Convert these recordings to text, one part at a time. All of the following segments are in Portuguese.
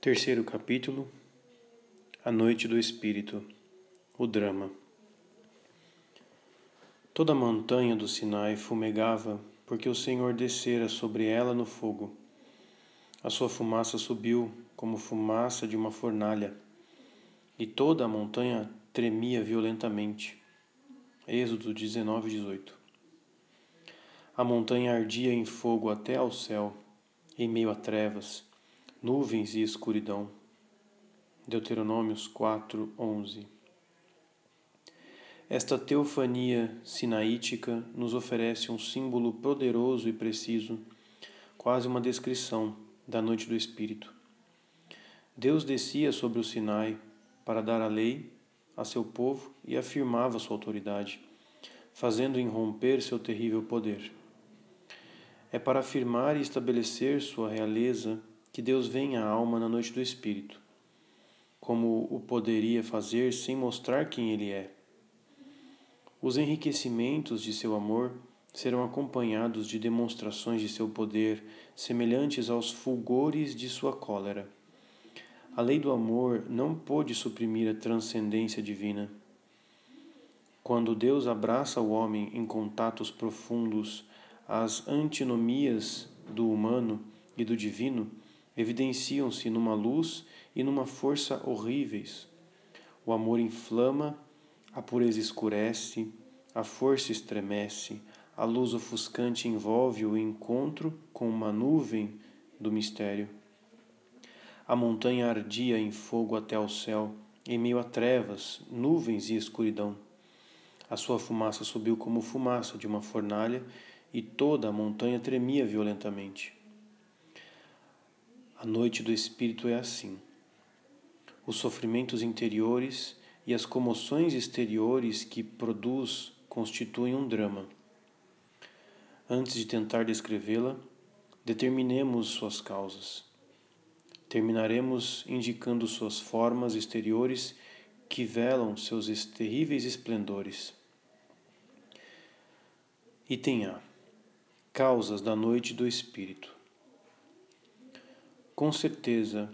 Terceiro capítulo A Noite do Espírito O Drama Toda a montanha do Sinai fumegava, porque o Senhor descera sobre ela no fogo. A sua fumaça subiu como fumaça de uma fornalha, e toda a montanha tremia violentamente. Êxodo 19, 18 A montanha ardia em fogo até ao céu, em meio a trevas nuvens e escuridão. Deuteronômios 4, 11. Esta teofania sinaítica nos oferece um símbolo poderoso e preciso, quase uma descrição da noite do Espírito. Deus descia sobre o Sinai para dar a lei a seu povo e afirmava sua autoridade, fazendo irromper seu terrível poder. É para afirmar e estabelecer sua realeza que Deus vem à alma na noite do Espírito, como o poderia fazer sem mostrar quem Ele é. Os enriquecimentos de seu amor serão acompanhados de demonstrações de seu poder semelhantes aos fulgores de sua cólera. A lei do amor não pôde suprimir a transcendência divina. Quando Deus abraça o homem em contatos profundos, as antinomias do humano e do divino evidenciam-se numa luz e numa força horríveis. O amor inflama, a pureza escurece, a força estremece, a luz ofuscante envolve o encontro com uma nuvem do mistério. A montanha ardia em fogo até ao céu, em meio a trevas, nuvens e escuridão. A sua fumaça subiu como fumaça de uma fornalha e toda a montanha tremia violentamente. A noite do espírito é assim. Os sofrimentos interiores e as comoções exteriores que produz constituem um drama. Antes de tentar descrevê-la, determinemos suas causas. Terminaremos indicando suas formas exteriores que velam seus terríveis esplendores. Item A. Causas da noite do espírito. Com certeza,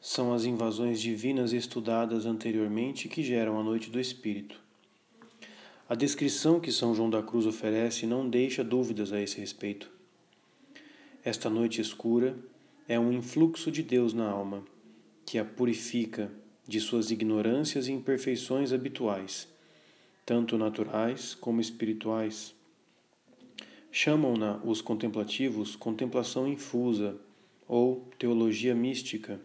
são as invasões divinas estudadas anteriormente que geram a noite do Espírito. A descrição que São João da Cruz oferece não deixa dúvidas a esse respeito. Esta noite escura é um influxo de Deus na alma, que a purifica de suas ignorâncias e imperfeições habituais, tanto naturais como espirituais. Chamam-na os contemplativos contemplação infusa ou teologia mística.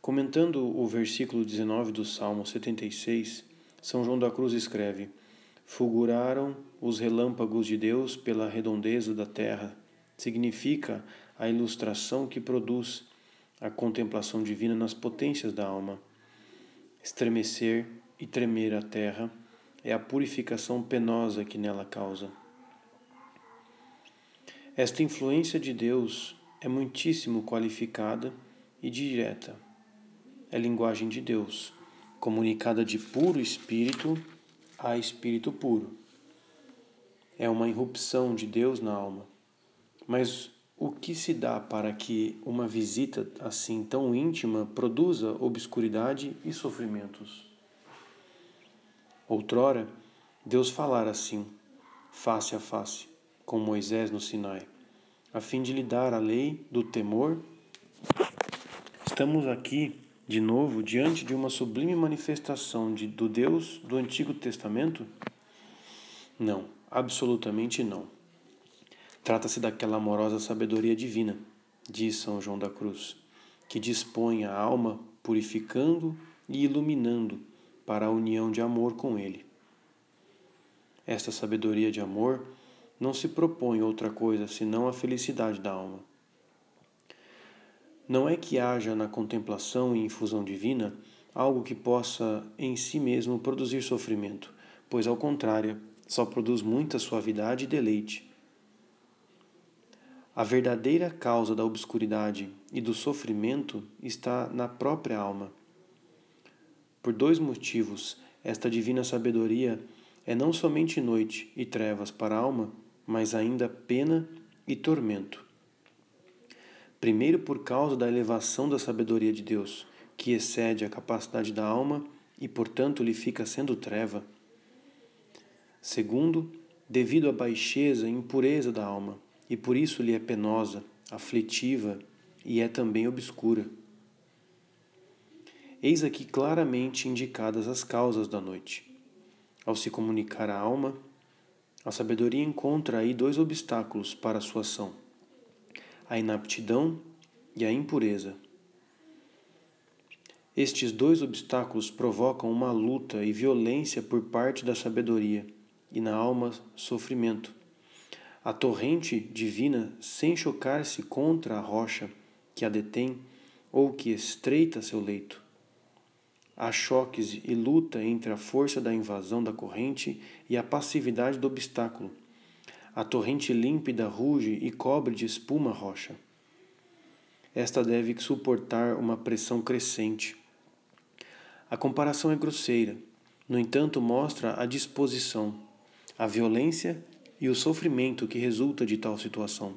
Comentando o versículo 19 do Salmo 76, São João da Cruz escreve: Fulguraram os relâmpagos de Deus pela redondeza da terra. Significa a ilustração que produz a contemplação divina nas potências da alma. Estremecer e tremer a terra é a purificação penosa que nela causa. Esta influência de Deus é muitíssimo qualificada e direta. É linguagem de Deus, comunicada de puro espírito a espírito puro. É uma irrupção de Deus na alma. Mas o que se dá para que uma visita assim tão íntima produza obscuridade e sofrimentos? Outrora, Deus falara assim, face a face com Moisés no Sinai, a fim de lhe dar a lei do temor? Estamos aqui, de novo, diante de uma sublime manifestação de, do Deus do Antigo Testamento? Não, absolutamente não. Trata-se daquela amorosa sabedoria divina, diz São João da Cruz, que dispõe a alma purificando e iluminando para a união de amor com Ele. Esta sabedoria de amor não se propõe outra coisa senão a felicidade da alma. Não é que haja na contemplação e infusão divina algo que possa em si mesmo produzir sofrimento, pois ao contrário, só produz muita suavidade e deleite. A verdadeira causa da obscuridade e do sofrimento está na própria alma. Por dois motivos, esta divina sabedoria é não somente noite e trevas para a alma, mas ainda pena e tormento, Primeiro, por causa da elevação da sabedoria de Deus, que excede a capacidade da alma e, portanto, lhe fica sendo treva. Segundo, devido à baixeza e impureza da alma, e por isso lhe é penosa, aflitiva e é também obscura. Eis aqui claramente indicadas as causas da noite. Ao se comunicar à alma, a sabedoria encontra aí dois obstáculos para a sua ação: a inaptidão e a impureza. Estes dois obstáculos provocam uma luta e violência por parte da sabedoria, e na alma sofrimento. A torrente divina, sem chocar-se contra a rocha que a detém ou que estreita seu leito, Há choques e luta entre a força da invasão da corrente e a passividade do obstáculo. A torrente límpida ruge e cobre de espuma a rocha. Esta deve suportar uma pressão crescente. A comparação é grosseira, no entanto, mostra a disposição, a violência e o sofrimento que resulta de tal situação.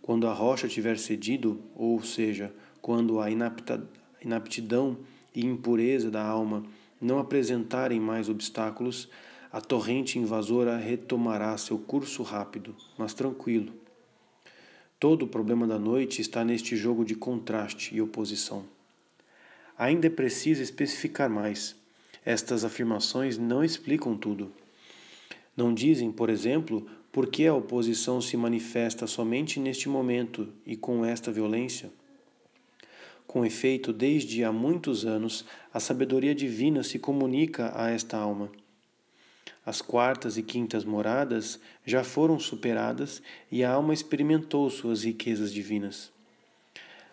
Quando a rocha tiver cedido, ou seja, quando a inaptidão e impureza da alma não apresentarem mais obstáculos, a torrente invasora retomará seu curso rápido, mas tranquilo. Todo o problema da noite está neste jogo de contraste e oposição. Ainda é preciso especificar mais. Estas afirmações não explicam tudo. Não dizem, por exemplo, por que a oposição se manifesta somente neste momento e com esta violência. Com efeito, desde há muitos anos, a sabedoria divina se comunica a esta alma. As quartas e quintas moradas já foram superadas e a alma experimentou suas riquezas divinas.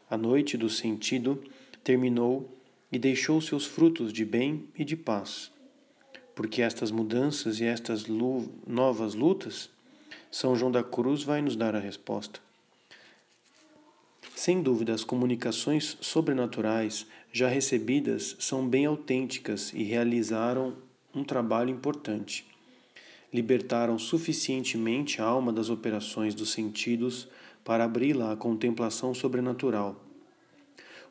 A noite do sentido terminou e deixou seus frutos de bem e de paz. Porque estas mudanças e estas novas lutas, São João da Cruz vai nos dar a resposta. Sem dúvida, as comunicações sobrenaturais já recebidas são bem autênticas e realizaram um trabalho importante. Libertaram suficientemente a alma das operações dos sentidos para abri-la à contemplação sobrenatural.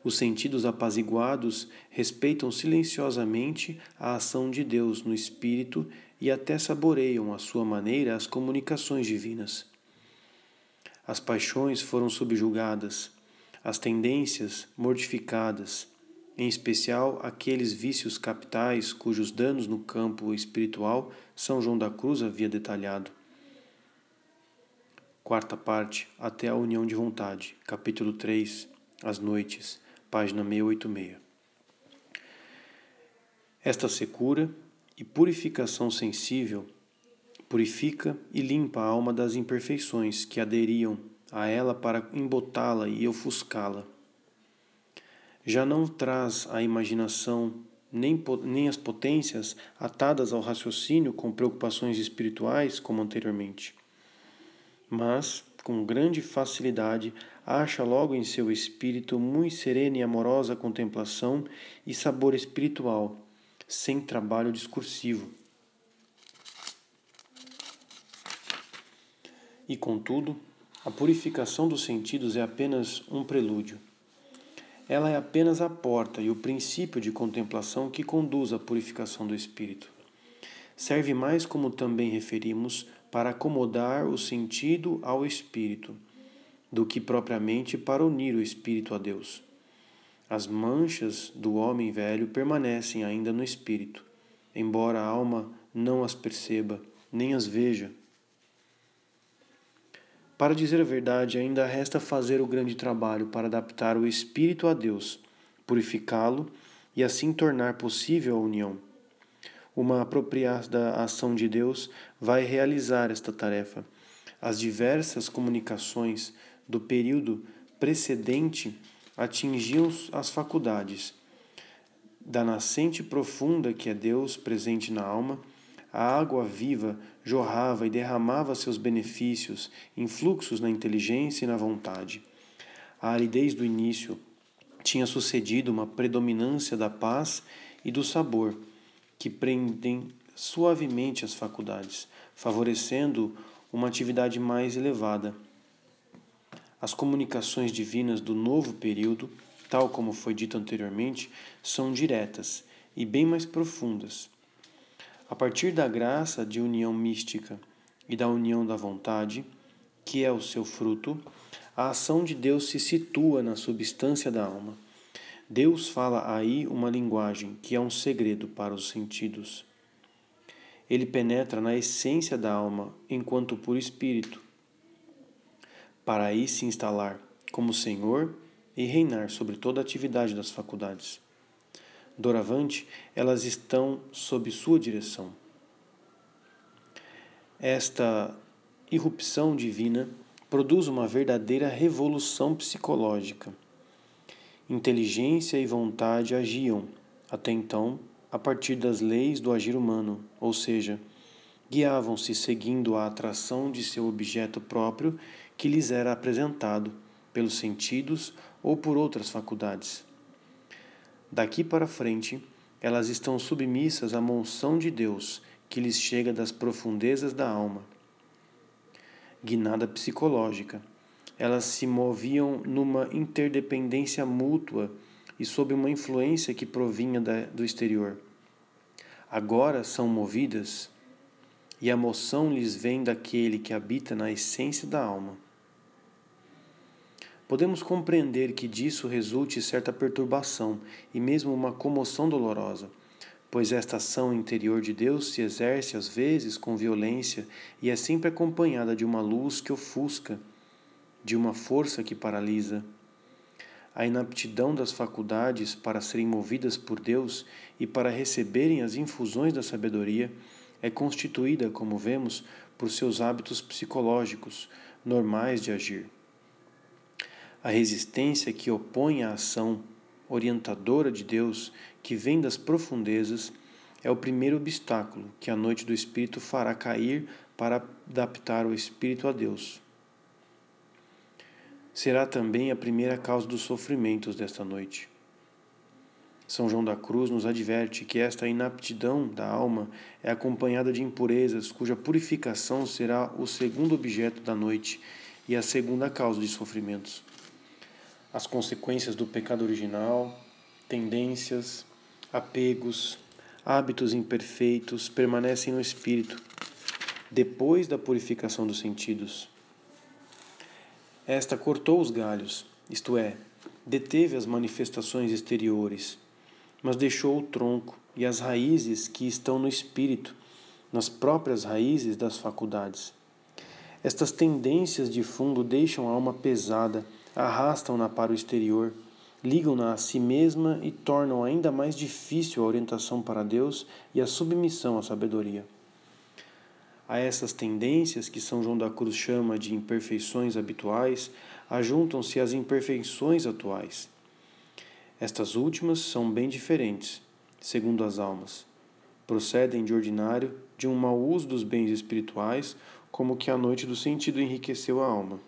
Os sentidos apaziguados respeitam silenciosamente a ação de Deus no espírito e até saboreiam à sua maneira as comunicações divinas. As paixões foram subjugadas, as tendências mortificadas, em especial aqueles vícios capitais cujos danos no campo espiritual São João da Cruz havia detalhado. Quarta parte, até a união de vontade, capítulo 3, As Noites, página 686. Esta secura e purificação sensível purifica e limpa a alma das imperfeições que aderiam a ela para embotá-la e ofuscá-la. Já não traz a imaginação nem, nem as potências atadas ao raciocínio com preocupações espirituais como anteriormente, mas, com grande facilidade, acha logo em seu espírito muito serena e amorosa contemplação e sabor espiritual, sem trabalho discursivo. E contudo, a purificação dos sentidos é apenas um prelúdio. Ela é apenas a porta e o princípio de contemplação que conduz à purificação do espírito. Serve mais, como também referimos, para acomodar o sentido ao espírito, do que propriamente para unir o espírito a Deus. As manchas do homem velho permanecem ainda no espírito, embora a alma não as perceba, nem as veja para dizer a verdade, ainda resta fazer o grande trabalho para adaptar o espírito a Deus, purificá-lo e assim tornar possível a união. Uma apropriada ação de Deus vai realizar esta tarefa. As diversas comunicações do período precedente atingiam as faculdades da nascente profunda que é Deus presente na alma a água viva jorrava e derramava seus benefícios em fluxos na inteligência e na vontade. A aridez do início tinha sucedido uma predominância da paz e do sabor, que prendem suavemente as faculdades, favorecendo uma atividade mais elevada. As comunicações divinas do novo período, tal como foi dito anteriormente, são diretas e bem mais profundas. A partir da graça de união mística e da união da vontade, que é o seu fruto, a ação de Deus se situa na substância da alma. Deus fala aí uma linguagem que é um segredo para os sentidos. Ele penetra na essência da alma enquanto puro espírito para aí se instalar como Senhor e reinar sobre toda a atividade das faculdades. Doravante, elas estão sob sua direção. Esta irrupção divina produz uma verdadeira revolução psicológica. Inteligência e vontade agiam, até então, a partir das leis do agir humano, ou seja, guiavam-se seguindo a atração de seu objeto próprio que lhes era apresentado pelos sentidos ou por outras faculdades. Daqui para frente, elas estão submissas à monção de Deus que lhes chega das profundezas da alma. Guinada psicológica, elas se moviam numa interdependência mútua e sob uma influência que provinha da, do exterior. Agora são movidas e a moção lhes vem daquele que habita na essência da alma. Podemos compreender que disso resulte certa perturbação e mesmo uma comoção dolorosa, pois esta ação interior de Deus se exerce às vezes com violência e é sempre acompanhada de uma luz que ofusca, de uma força que paralisa. A inaptidão das faculdades para serem movidas por Deus e para receberem as infusões da sabedoria é constituída, como vemos, por seus hábitos psicológicos normais de agir. A resistência que opõe à ação orientadora de Deus, que vem das profundezas, é o primeiro obstáculo que a noite do Espírito fará cair para adaptar o Espírito a Deus. Será também a primeira causa dos sofrimentos desta noite. São João da Cruz nos adverte que esta inaptidão da alma é acompanhada de impurezas, cuja purificação será o segundo objeto da noite e a segunda causa de sofrimentos as consequências do pecado original, tendências, apegos, hábitos imperfeitos permanecem no espírito depois da purificação dos sentidos. Esta cortou os galhos, isto é, deteve as manifestações exteriores, mas deixou o tronco e as raízes que estão no espírito, nas próprias raízes das faculdades. Estas tendências de fundo deixam a alma pesada arrastam-na para o exterior, ligam-na a si mesma e tornam ainda mais difícil a orientação para Deus e a submissão à sabedoria. A essas tendências, que São João da Cruz chama de imperfeições habituais, ajuntam-se as imperfeições atuais. Estas últimas são bem diferentes, segundo as almas. Procedem de ordinário de um mau uso dos bens espirituais, como que a noite do sentido enriqueceu a alma.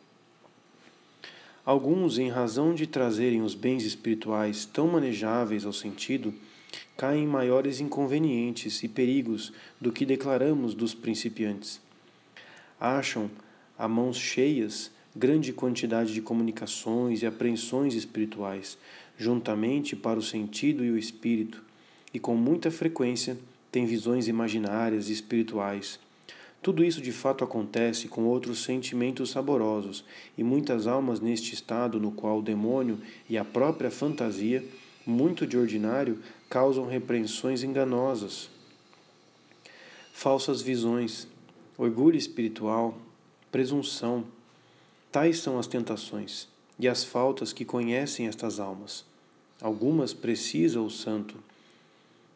Alguns, em razão de trazerem os bens espirituais tão manejáveis ao sentido, caem em maiores inconvenientes e perigos do que declaramos dos principiantes. Acham, a mãos cheias, grande quantidade de comunicações e apreensões espirituais, juntamente para o sentido e o espírito, e com muita frequência têm visões imaginárias e espirituais tudo isso de fato acontece com outros sentimentos saborosos, e muitas almas neste estado no qual o demônio e a própria fantasia, muito de ordinário, causam repreensões enganosas. Falsas visões, orgulho espiritual, presunção, tais são as tentações e as faltas que conhecem estas almas. Algumas precisa o santo.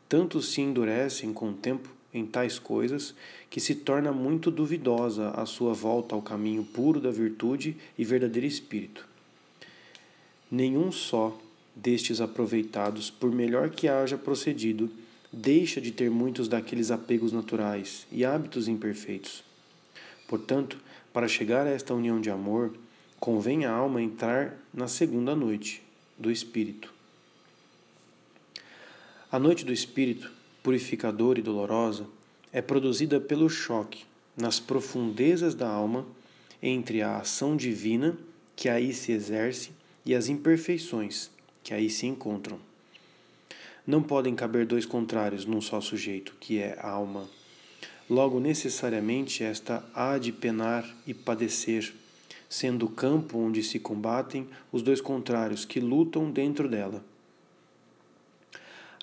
Tanto se endurecem com o tempo em tais coisas que se torna muito duvidosa a sua volta ao caminho puro da virtude e verdadeiro espírito. Nenhum só destes aproveitados, por melhor que haja procedido, deixa de ter muitos daqueles apegos naturais e hábitos imperfeitos. Portanto, para chegar a esta união de amor, convém a alma entrar na segunda noite do Espírito. A noite do Espírito purificadora e dolorosa é produzida pelo choque nas profundezas da alma entre a ação divina que aí se exerce e as imperfeições que aí se encontram. Não podem caber dois contrários num só sujeito, que é a alma. Logo, necessariamente, esta há de penar e padecer, sendo o campo onde se combatem os dois contrários que lutam dentro dela.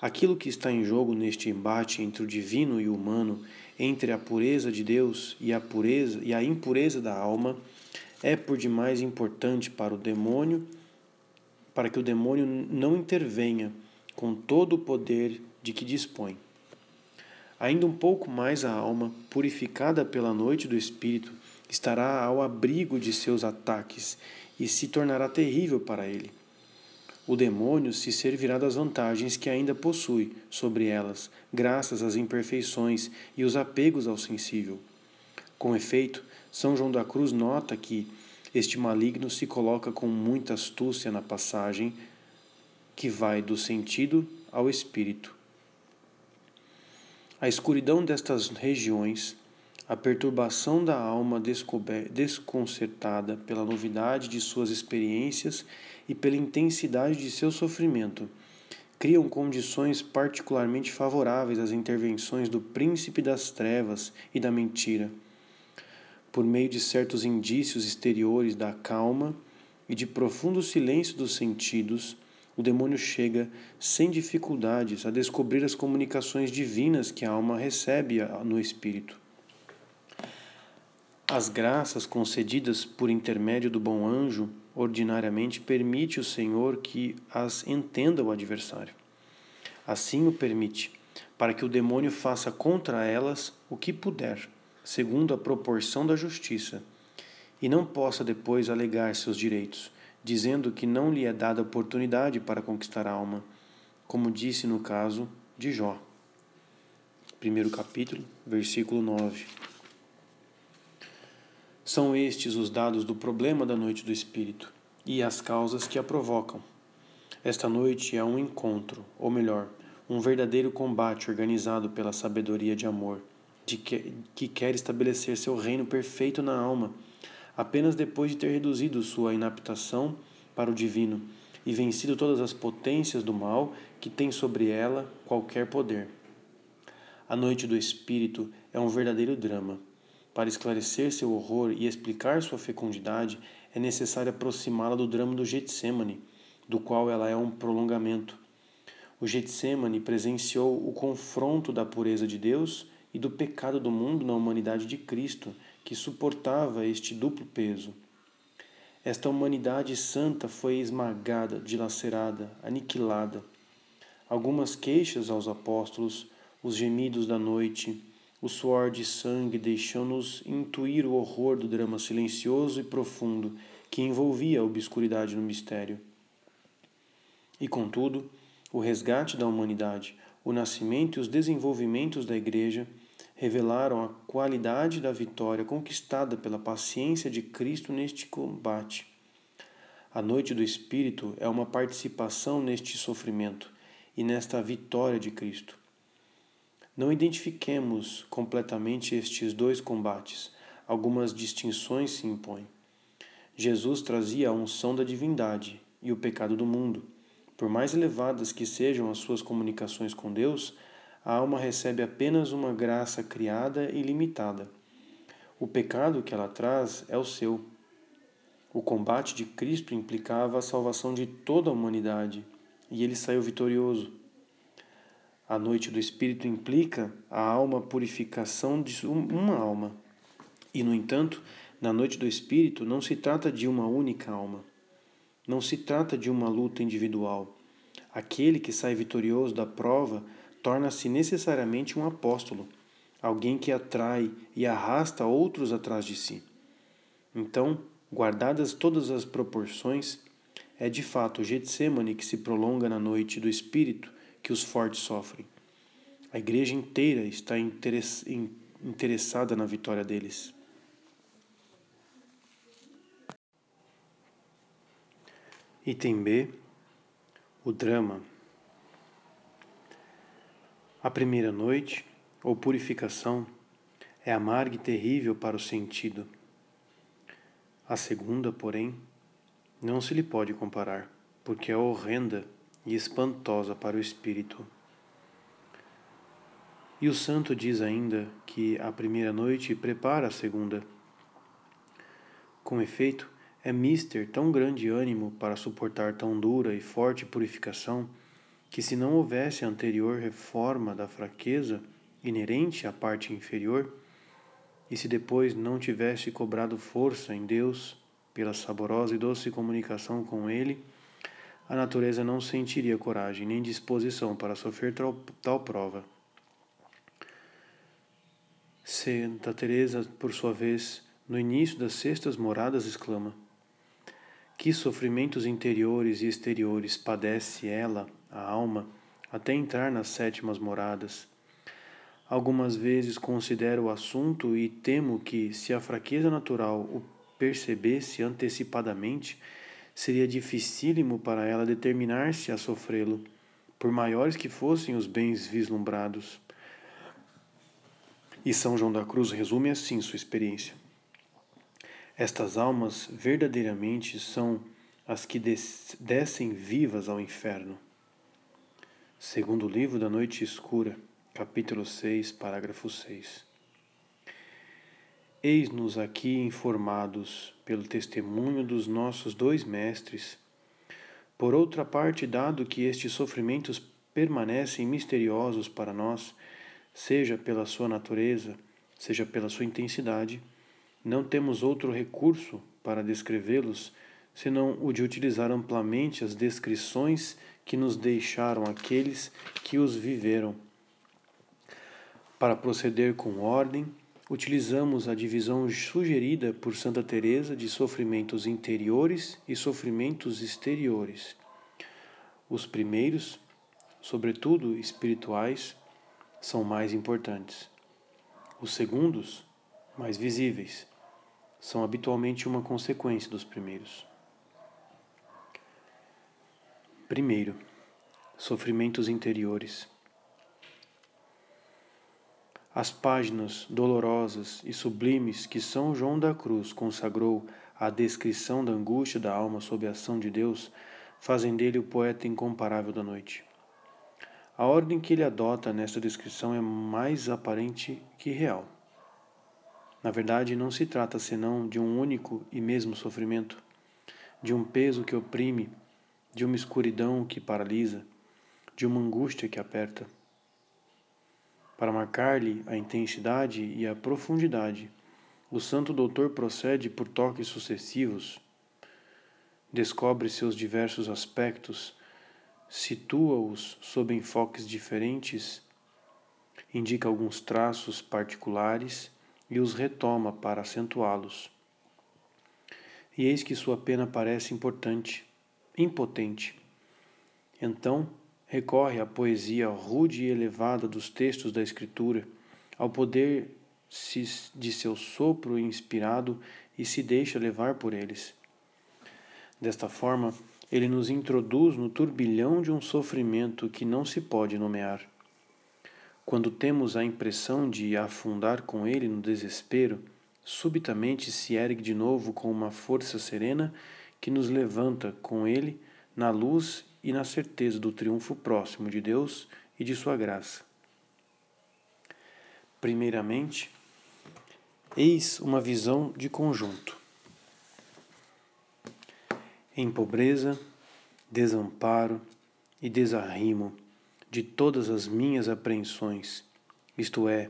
Aquilo que está em jogo neste embate entre o divino e o humano, entre a pureza de Deus e a pureza e a impureza da alma, é por demais importante para o demônio, para que o demônio não intervenha com todo o poder de que dispõe. Ainda um pouco mais a alma, purificada pela noite do espírito, estará ao abrigo de seus ataques e se tornará terrível para ele o demônio se servirá das vantagens que ainda possui sobre elas, graças às imperfeições e os apegos ao sensível. Com efeito, São João da Cruz nota que este maligno se coloca com muita astúcia na passagem que vai do sentido ao espírito. A escuridão destas regiões a perturbação da alma desconcertada pela novidade de suas experiências e pela intensidade de seu sofrimento criam condições particularmente favoráveis às intervenções do príncipe das trevas e da mentira. Por meio de certos indícios exteriores da calma e de profundo silêncio dos sentidos, o demônio chega sem dificuldades a descobrir as comunicações divinas que a alma recebe no espírito. As graças concedidas por intermédio do bom anjo ordinariamente permite o Senhor que as entenda o adversário. Assim o permite, para que o demônio faça contra elas o que puder, segundo a proporção da justiça, e não possa depois alegar seus direitos, dizendo que não lhe é dada oportunidade para conquistar a alma, como disse no caso de Jó. Primeiro capítulo, versículo 9. São estes os dados do problema da noite do espírito e as causas que a provocam. Esta noite é um encontro, ou melhor, um verdadeiro combate organizado pela sabedoria de amor, de que, que quer estabelecer seu reino perfeito na alma, apenas depois de ter reduzido sua inaptação para o divino e vencido todas as potências do mal que tem sobre ela qualquer poder. A noite do espírito é um verdadeiro drama para esclarecer seu horror e explicar sua fecundidade, é necessário aproximá-la do drama do Getsemane, do qual ela é um prolongamento. O Getsemane presenciou o confronto da pureza de Deus e do pecado do mundo na humanidade de Cristo, que suportava este duplo peso. Esta humanidade santa foi esmagada, dilacerada, aniquilada. Algumas queixas aos apóstolos, os gemidos da noite, o suor de sangue deixou-nos intuir o horror do drama silencioso e profundo que envolvia a obscuridade no mistério. E contudo, o resgate da humanidade, o nascimento e os desenvolvimentos da Igreja revelaram a qualidade da vitória conquistada pela paciência de Cristo neste combate. A noite do Espírito é uma participação neste sofrimento e nesta vitória de Cristo. Não identifiquemos completamente estes dois combates, algumas distinções se impõem. Jesus trazia a unção da divindade e o pecado do mundo. Por mais elevadas que sejam as suas comunicações com Deus, a alma recebe apenas uma graça criada e limitada. O pecado que ela traz é o seu. O combate de Cristo implicava a salvação de toda a humanidade, e ele saiu vitorioso. A noite do Espírito implica a alma purificação de uma alma. E, no entanto, na noite do Espírito não se trata de uma única alma. Não se trata de uma luta individual. Aquele que sai vitorioso da prova torna-se necessariamente um apóstolo, alguém que atrai e arrasta outros atrás de si. Então, guardadas todas as proporções, é de fato o Getsemane que se prolonga na noite do Espírito que os fortes sofrem. A igreja inteira está interessada na vitória deles. Item B: o drama. A primeira noite, ou purificação, é amarga e terrível para o sentido. A segunda, porém, não se lhe pode comparar, porque é horrenda e espantosa para o espírito. E o santo diz ainda que a primeira noite prepara a segunda. Com efeito, é mister tão grande ânimo para suportar tão dura e forte purificação que, se não houvesse anterior reforma da fraqueza inerente à parte inferior, e se depois não tivesse cobrado força em Deus pela saborosa e doce comunicação com Ele, a natureza não sentiria coragem nem disposição para sofrer tal, tal prova. Santa Teresa, por sua vez, no início das sextas moradas, exclama: Que sofrimentos interiores e exteriores padece ela, a alma, até entrar nas sétimas moradas. Algumas vezes considero o assunto e temo que, se a fraqueza natural o percebesse antecipadamente, seria dificílimo para ela determinar-se a sofrê-lo, por maiores que fossem os bens vislumbrados. E São João da Cruz resume assim sua experiência. Estas almas verdadeiramente são as que descem vivas ao inferno. Segundo o livro da Noite Escura, capítulo 6, parágrafo 6. Eis-nos aqui informados pelo testemunho dos nossos dois mestres. Por outra parte, dado que estes sofrimentos permanecem misteriosos para nós, seja pela sua natureza, seja pela sua intensidade, não temos outro recurso para descrevê-los senão o de utilizar amplamente as descrições que nos deixaram aqueles que os viveram. Para proceder com ordem, utilizamos a divisão sugerida por Santa Teresa de sofrimentos interiores e sofrimentos exteriores. Os primeiros, sobretudo espirituais, são mais importantes. Os segundos, mais visíveis, são habitualmente uma consequência dos primeiros. Primeiro, sofrimentos interiores. As páginas dolorosas e sublimes que São João da Cruz consagrou à descrição da angústia da alma sob a ação de Deus fazem dele o poeta incomparável da noite. A ordem que ele adota nesta descrição é mais aparente que real. Na verdade, não se trata senão de um único e mesmo sofrimento, de um peso que oprime, de uma escuridão que paralisa, de uma angústia que aperta. Para marcar-lhe a intensidade e a profundidade, o santo doutor procede por toques sucessivos, descobre seus diversos aspectos, situa-os sob enfoques diferentes, indica alguns traços particulares e os retoma para acentuá-los. E eis que sua pena parece importante, impotente. Então, recorre à poesia rude e elevada dos textos da Escritura, ao poder de seu sopro inspirado e se deixa levar por eles. Desta forma, ele nos introduz no turbilhão de um sofrimento que não se pode nomear. Quando temos a impressão de afundar com ele no desespero, subitamente se ergue de novo com uma força serena que nos levanta com ele na luz e na certeza do triunfo próximo de Deus e de sua graça. Primeiramente, eis uma visão de conjunto em pobreza, desamparo e desarrimo de todas as minhas apreensões, isto é,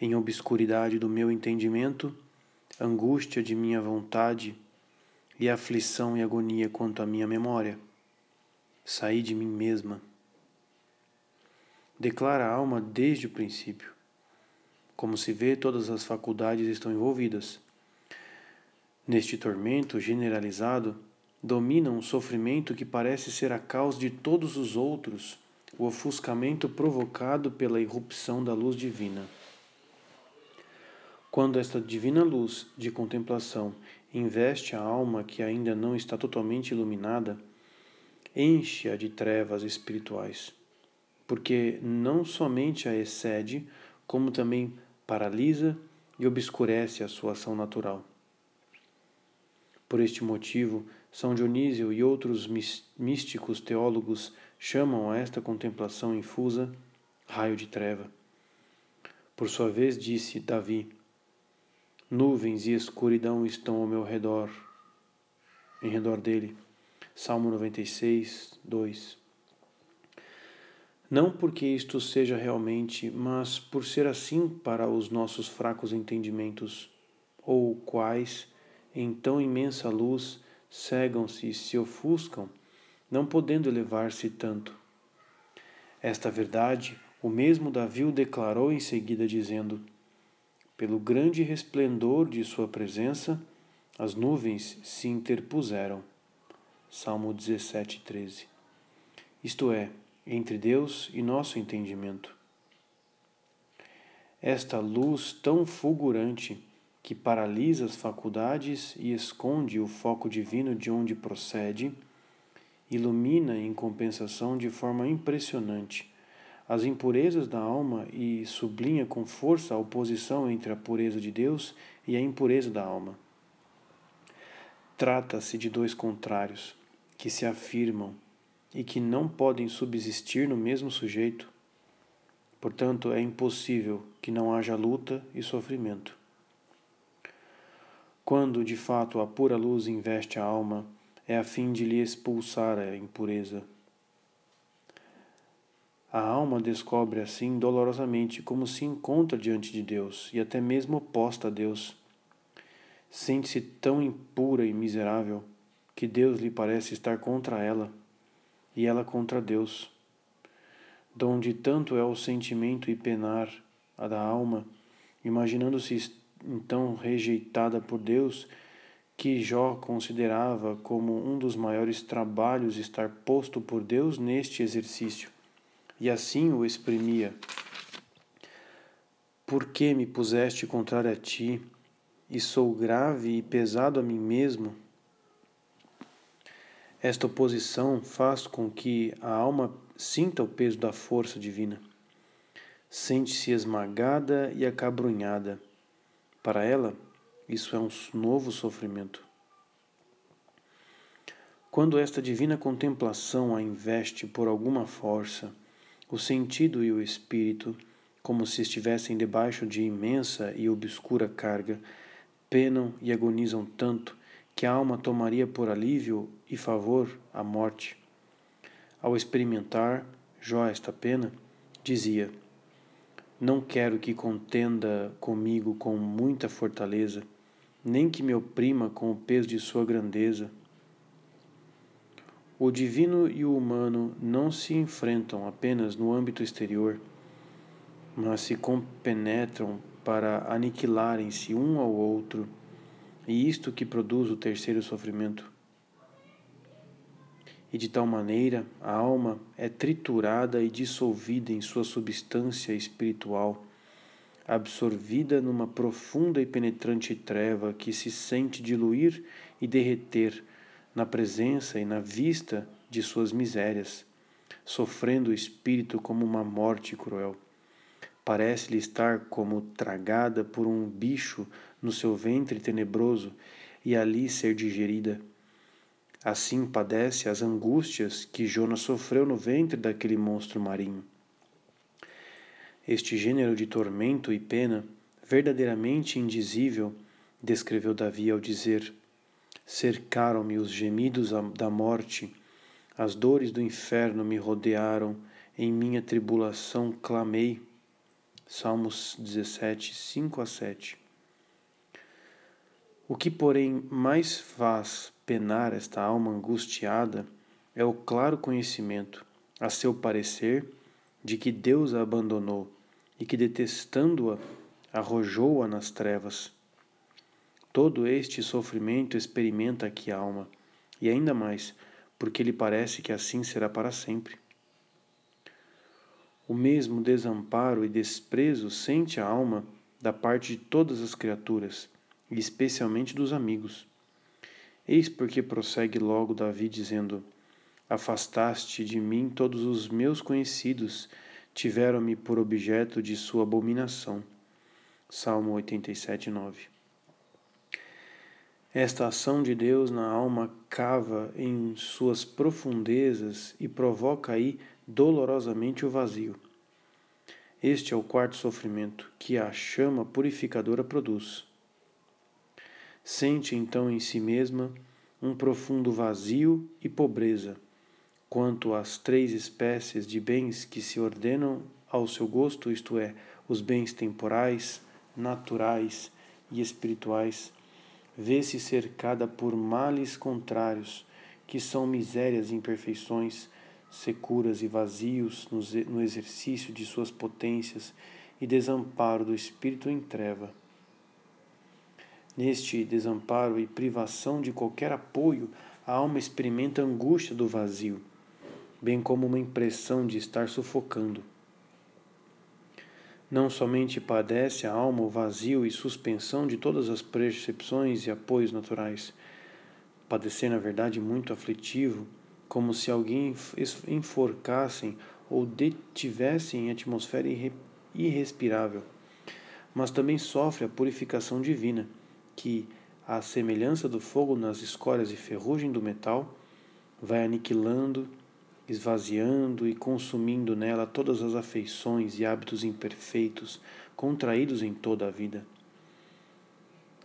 em obscuridade do meu entendimento, angústia de minha vontade e aflição e agonia quanto à minha memória. Saí de mim mesma. Declara a alma desde o princípio. Como se vê, todas as faculdades estão envolvidas. Neste tormento generalizado, domina um sofrimento que parece ser a causa de todos os outros, o ofuscamento provocado pela irrupção da luz divina. Quando esta divina luz de contemplação investe a alma que ainda não está totalmente iluminada, enche-a de trevas espirituais, porque não somente a excede, como também paralisa e obscurece a sua ação natural. Por este motivo, São Dionísio e outros místicos teólogos chamam a esta contemplação infusa raio de treva. Por sua vez, disse Davi: Nuvens e escuridão estão ao meu redor, em redor dele. Salmo 96, 2. Não porque isto seja realmente, mas por ser assim para os nossos fracos entendimentos, ou quais, em tão imensa luz, cegam-se e se ofuscam, não podendo elevar-se tanto. Esta verdade, o mesmo Davi o declarou em seguida, dizendo: Pelo grande resplendor de Sua presença, as nuvens se interpuseram. Salmo 17, 13. Isto é, entre Deus e nosso entendimento. Esta luz tão fulgurante que paralisa as faculdades e esconde o foco divino de onde procede, ilumina em compensação de forma impressionante as impurezas da alma e sublinha com força a oposição entre a pureza de Deus e a impureza da alma. Trata-se de dois contrários que se afirmam e que não podem subsistir no mesmo sujeito. Portanto, é impossível que não haja luta e sofrimento. Quando de fato a pura luz investe a alma, é a fim de lhe expulsar a impureza. A alma descobre assim dolorosamente como se encontra diante de Deus e até mesmo oposta a Deus. Sente-se tão impura e miserável que Deus lhe parece estar contra ela e ela contra Deus. Donde tanto é o sentimento e penar a da alma, imaginando-se então rejeitada por Deus, que Jó considerava como um dos maiores trabalhos estar posto por Deus neste exercício, e assim o exprimia. Por que me puseste contrário a ti, e sou grave e pesado a mim mesmo? Esta oposição faz com que a alma sinta o peso da força divina. Sente-se esmagada e acabrunhada para ela, isso é um novo sofrimento. Quando esta divina contemplação a investe por alguma força, o sentido e o espírito, como se estivessem debaixo de imensa e obscura carga, penam e agonizam tanto que a alma tomaria por alívio e favor a morte. Ao experimentar Jó esta pena, dizia: não quero que contenda comigo com muita fortaleza, nem que me oprima com o peso de sua grandeza. O divino e o humano não se enfrentam apenas no âmbito exterior, mas se compenetram para aniquilarem-se um ao outro, e isto que produz o terceiro sofrimento e de tal maneira a alma é triturada e dissolvida em sua substância espiritual, absorvida numa profunda e penetrante treva que se sente diluir e derreter na presença e na vista de suas misérias, sofrendo o espírito como uma morte cruel. Parece-lhe estar como tragada por um bicho no seu ventre tenebroso e ali ser digerida Assim padece as angústias que Jonas sofreu no ventre daquele monstro marinho. Este gênero de tormento e pena, verdadeiramente indizível, descreveu Davi ao dizer: Cercaram-me os gemidos da morte, as dores do inferno me rodearam, em minha tribulação clamei. Salmos 17, 5 a 7. O que, porém, mais faz penar esta alma angustiada é o claro conhecimento, a seu parecer, de que Deus a abandonou e que, detestando-a, arrojou-a nas trevas. Todo este sofrimento experimenta aqui a alma, e ainda mais, porque lhe parece que assim será para sempre. O mesmo desamparo e desprezo sente a alma da parte de todas as criaturas, e especialmente dos amigos. Eis porque prossegue logo Davi dizendo: Afastaste de mim todos os meus conhecidos, tiveram-me por objeto de sua abominação. Salmo 87, 9. Esta ação de Deus na alma cava em suas profundezas e provoca aí dolorosamente o vazio. Este é o quarto sofrimento que a chama purificadora produz. Sente então em si mesma um profundo vazio e pobreza quanto às três espécies de bens que se ordenam ao seu gosto, isto é, os bens temporais, naturais e espirituais, vê-se cercada por males contrários, que são misérias e imperfeições, securas e vazios no exercício de suas potências e desamparo do espírito em treva. Neste desamparo e privação de qualquer apoio, a alma experimenta a angústia do vazio, bem como uma impressão de estar sufocando. Não somente padece a alma o vazio e suspensão de todas as percepções e apoios naturais, padecer, na verdade, muito aflitivo, como se alguém enforcassem ou detivessem em atmosfera irrespirável, mas também sofre a purificação divina que, à semelhança do fogo nas escórias e ferrugem do metal, vai aniquilando, esvaziando e consumindo nela todas as afeições e hábitos imperfeitos contraídos em toda a vida.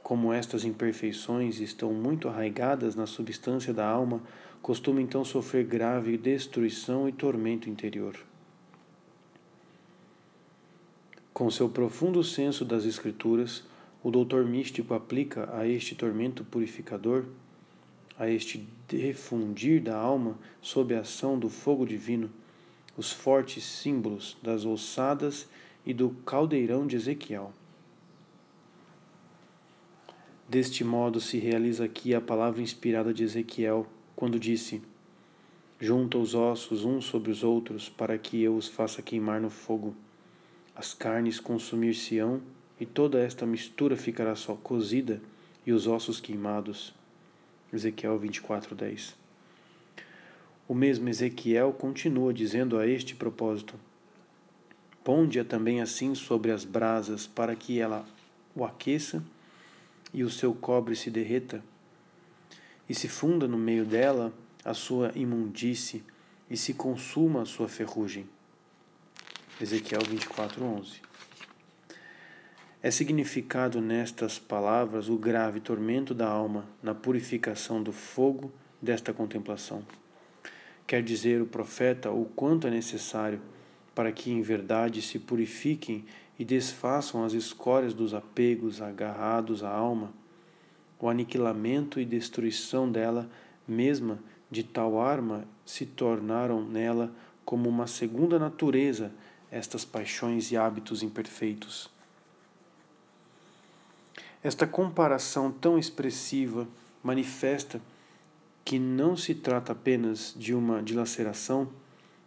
Como estas imperfeições estão muito arraigadas na substância da alma, costuma então sofrer grave destruição e tormento interior. Com seu profundo senso das Escrituras, o doutor místico aplica a este tormento purificador, a este refundir da alma sob a ação do fogo divino, os fortes símbolos das ossadas e do caldeirão de Ezequiel. Deste modo se realiza aqui a palavra inspirada de Ezequiel, quando disse: Junta os ossos uns sobre os outros, para que eu os faça queimar no fogo. As carnes consumir-se-ão e toda esta mistura ficará só cozida e os ossos queimados. Ezequiel 24:10. O mesmo Ezequiel continua dizendo a este propósito: Ponde-a também assim sobre as brasas, para que ela o aqueça e o seu cobre se derreta, e se funda no meio dela a sua imundície, e se consuma a sua ferrugem. Ezequiel 24:11. É significado nestas palavras o grave tormento da alma na purificação do fogo desta contemplação. Quer dizer o profeta o quanto é necessário para que em verdade se purifiquem e desfaçam as escórias dos apegos agarrados à alma, o aniquilamento e destruição dela mesma de tal arma se tornaram nela como uma segunda natureza estas paixões e hábitos imperfeitos. Esta comparação tão expressiva manifesta que não se trata apenas de uma dilaceração,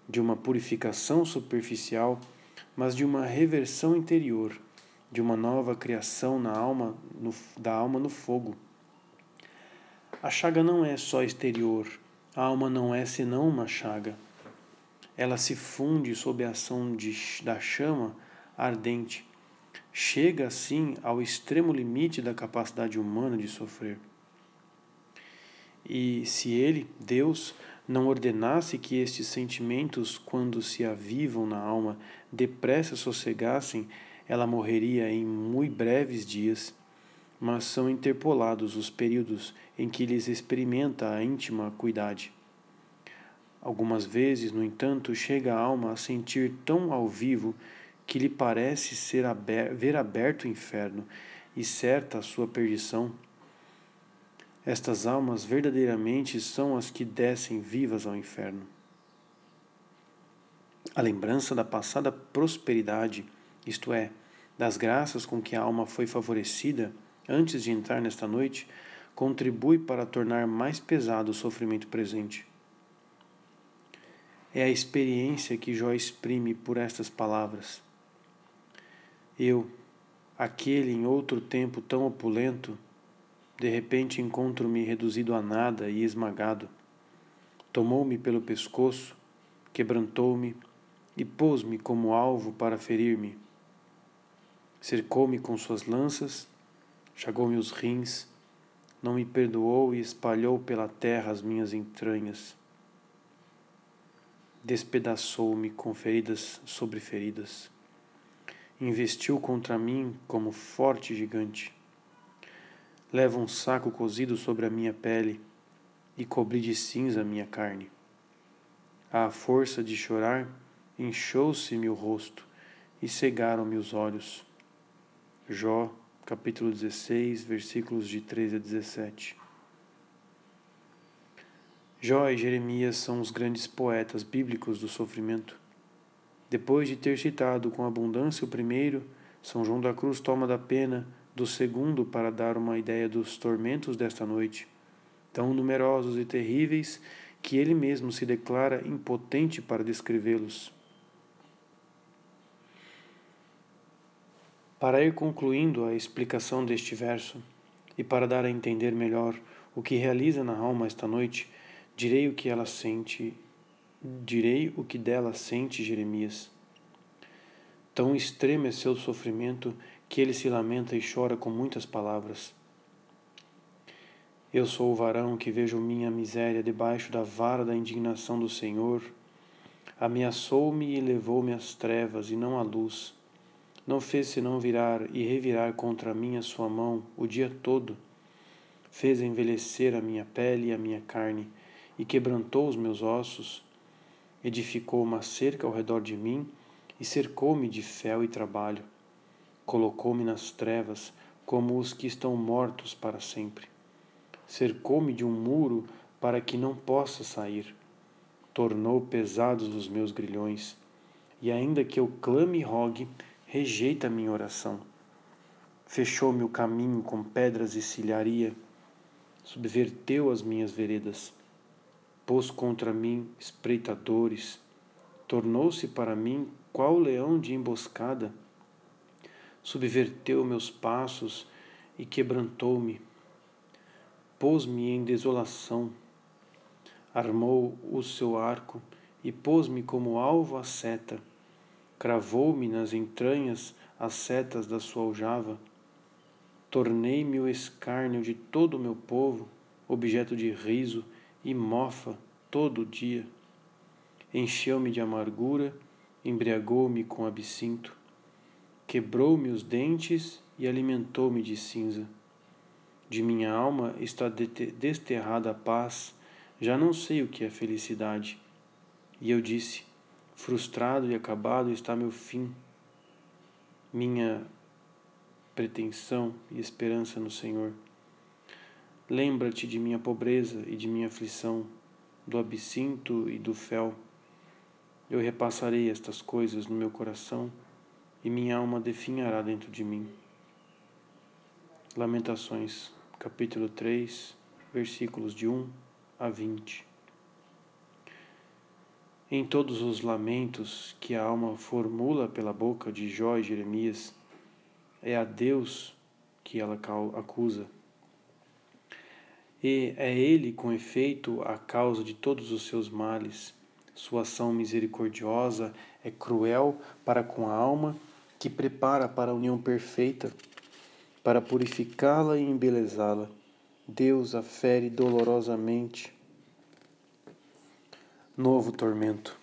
de uma purificação superficial, mas de uma reversão interior, de uma nova criação na alma, no, da alma no fogo. A chaga não é só exterior, a alma não é senão uma chaga. Ela se funde sob a ação de, da chama ardente chega assim ao extremo limite da capacidade humana de sofrer. E se ele, Deus, não ordenasse que estes sentimentos, quando se avivam na alma, depressa sossegassem, ela morreria em muito breves dias, mas são interpolados os períodos em que lhes experimenta a íntima cuidade. Algumas vezes, no entanto, chega a alma a sentir tão ao vivo que lhe parece ser aber, ver aberto o inferno e certa a sua perdição. Estas almas verdadeiramente são as que descem vivas ao inferno. A lembrança da passada prosperidade, isto é, das graças com que a alma foi favorecida antes de entrar nesta noite, contribui para tornar mais pesado o sofrimento presente. É a experiência que Jó exprime por estas palavras. Eu, aquele em outro tempo tão opulento, de repente encontro-me reduzido a nada e esmagado. Tomou-me pelo pescoço, quebrantou-me e pôs-me como alvo para ferir-me. Cercou-me com suas lanças, chagou-me os rins, não me perdoou e espalhou pela terra as minhas entranhas. Despedaçou-me com feridas sobre feridas. Investiu contra mim como forte gigante. Leva um saco cozido sobre a minha pele e cobri de cinza a minha carne. À força de chorar, inchou-se-me o rosto e cegaram-me os olhos. Jó, capítulo 16, versículos de 13 a 17. Jó e Jeremias são os grandes poetas bíblicos do sofrimento. Depois de ter citado com abundância o primeiro, São João da Cruz toma da pena do segundo para dar uma ideia dos tormentos desta noite, tão numerosos e terríveis que ele mesmo se declara impotente para descrevê-los. Para ir concluindo a explicação deste verso e para dar a entender melhor o que realiza na alma esta noite, direi o que ela sente, direi o que dela sente Jeremias. Tão extremo é seu sofrimento que ele se lamenta e chora com muitas palavras. Eu sou o varão que vejo minha miséria debaixo da vara da indignação do Senhor. Ameaçou-me e levou-me às trevas e não à luz. Não fez senão virar e revirar contra mim a sua mão o dia todo. Fez envelhecer a minha pele e a minha carne, e quebrantou os meus ossos. Edificou uma cerca ao redor de mim e cercou-me de fel e trabalho colocou-me nas trevas como os que estão mortos para sempre. Cercou-me de um muro para que não possa sair. Tornou pesados os meus grilhões, e ainda que eu clame e rogue, rejeita minha oração. Fechou-me o caminho com pedras e cilharia, subverteu as minhas veredas, pôs contra mim espreitadores, tornou-se para mim qual leão de emboscada. Subverteu meus passos e quebrantou-me. Pôs-me em desolação, armou o seu arco e pôs-me como alvo a seta, cravou-me nas entranhas as setas da sua aljava. Tornei-me o escárnio de todo o meu povo, objeto de riso e mofa todo o dia. Encheu-me de amargura, embriagou-me com absinto quebrou-me os dentes e alimentou-me de cinza. De minha alma está desterrada a paz, já não sei o que é felicidade. E eu disse: frustrado e acabado está meu fim. Minha pretensão e esperança no Senhor. Lembra-te de minha pobreza e de minha aflição, do absinto e do fel. Eu repassarei estas coisas no meu coração e minha alma definhará dentro de mim. Lamentações, capítulo 3, versículos de 1 a 20. Em todos os lamentos que a alma formula pela boca de Jó e Jeremias, é a Deus que ela acusa. E é Ele, com efeito, a causa de todos os seus males. Sua ação misericordiosa é cruel para com a alma que prepara para a união perfeita, para purificá-la e embelezá-la. Deus a fere dolorosamente. Novo tormento.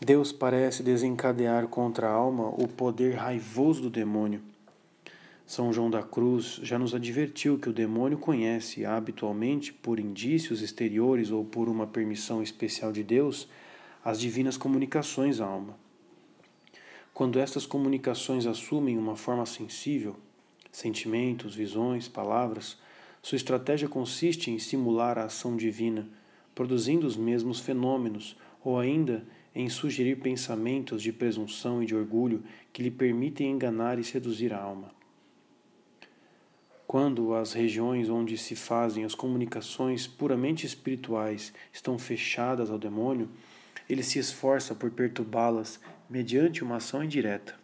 Deus parece desencadear contra a alma o poder raivoso do demônio. São João da Cruz já nos advertiu que o demônio conhece habitualmente, por indícios exteriores ou por uma permissão especial de Deus, as divinas comunicações à alma. Quando estas comunicações assumem uma forma sensível, sentimentos, visões, palavras, sua estratégia consiste em simular a ação divina, produzindo os mesmos fenômenos, ou ainda em sugerir pensamentos de presunção e de orgulho que lhe permitem enganar e seduzir a alma. Quando as regiões onde se fazem as comunicações puramente espirituais estão fechadas ao demônio, ele se esforça por perturbá-las mediante uma ação indireta.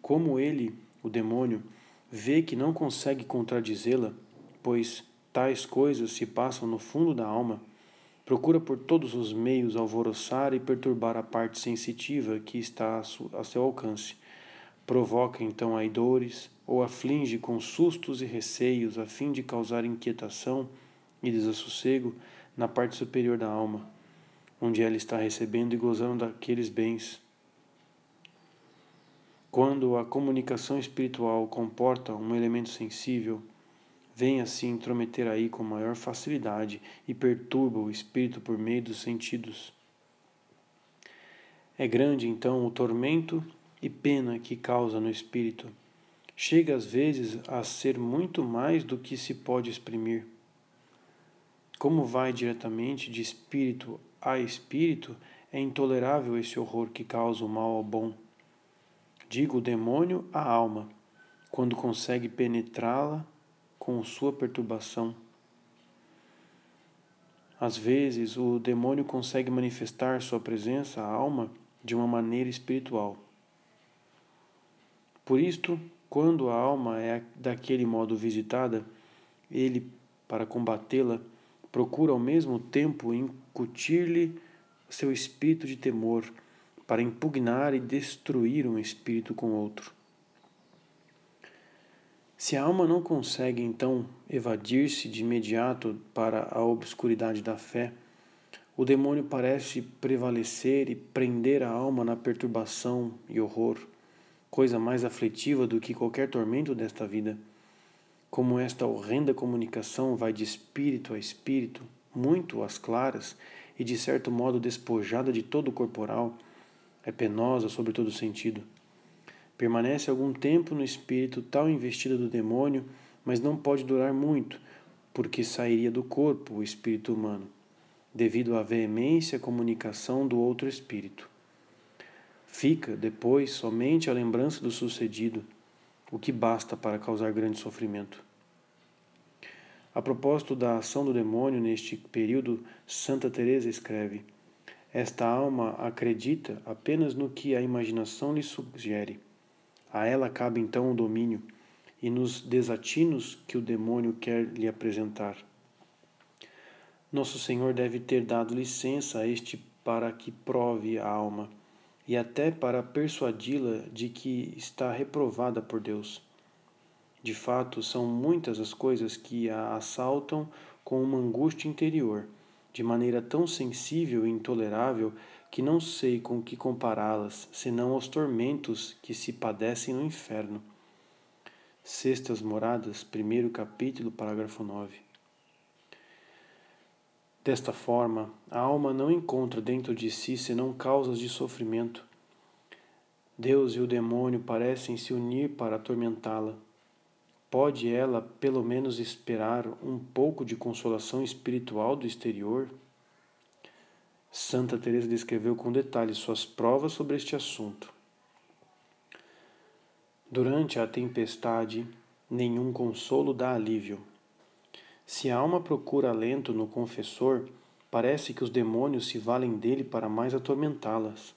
Como ele, o demônio, vê que não consegue contradizê-la, pois tais coisas se passam no fundo da alma, procura por todos os meios alvoroçar e perturbar a parte sensitiva que está a seu alcance. Provoca então aí dores, ou aflige com sustos e receios a fim de causar inquietação e desassossego na parte superior da alma, onde ela está recebendo e gozando daqueles bens. Quando a comunicação espiritual comporta um elemento sensível, vem assim intrometer aí com maior facilidade e perturba o espírito por meio dos sentidos. É grande então o tormento e pena que causa no espírito. Chega às vezes a ser muito mais do que se pode exprimir. Como vai diretamente de espírito a espírito, é intolerável esse horror que causa o mal ao bom. Digo o demônio à alma, quando consegue penetrá-la com sua perturbação. Às vezes, o demônio consegue manifestar sua presença à alma de uma maneira espiritual. Por isto, quando a alma é daquele modo visitada, ele, para combatê-la, procura ao mesmo tempo incutir-lhe seu espírito de temor, para impugnar e destruir um espírito com outro. Se a alma não consegue, então, evadir-se de imediato para a obscuridade da fé, o demônio parece prevalecer e prender a alma na perturbação e horror, coisa mais aflitiva do que qualquer tormento desta vida como esta horrenda comunicação vai de espírito a espírito, muito às claras e de certo modo despojada de todo o corporal, é penosa sobre todo sentido. Permanece algum tempo no espírito tal investida do demônio, mas não pode durar muito, porque sairia do corpo o espírito humano, devido à veemência comunicação do outro espírito. Fica, depois, somente a lembrança do sucedido o que basta para causar grande sofrimento. A propósito da ação do demônio neste período, Santa Teresa escreve: Esta alma acredita apenas no que a imaginação lhe sugere. A ela cabe então o domínio e nos desatinos que o demônio quer lhe apresentar. Nosso Senhor deve ter dado licença a este para que prove a alma e até para persuadi-la de que está reprovada por Deus. De fato, são muitas as coisas que a assaltam com uma angústia interior, de maneira tão sensível e intolerável que não sei com que compará-las, senão aos tormentos que se padecem no inferno. Sextas Moradas, primeiro capítulo, parágrafo 9. Desta forma, a alma não encontra dentro de si senão causas de sofrimento. Deus e o demônio parecem se unir para atormentá-la. Pode ela, pelo menos, esperar um pouco de consolação espiritual do exterior? Santa Teresa descreveu com detalhes suas provas sobre este assunto. Durante a tempestade, nenhum consolo dá alívio. Se a alma procura alento no confessor, parece que os demônios se valem dele para mais atormentá-las.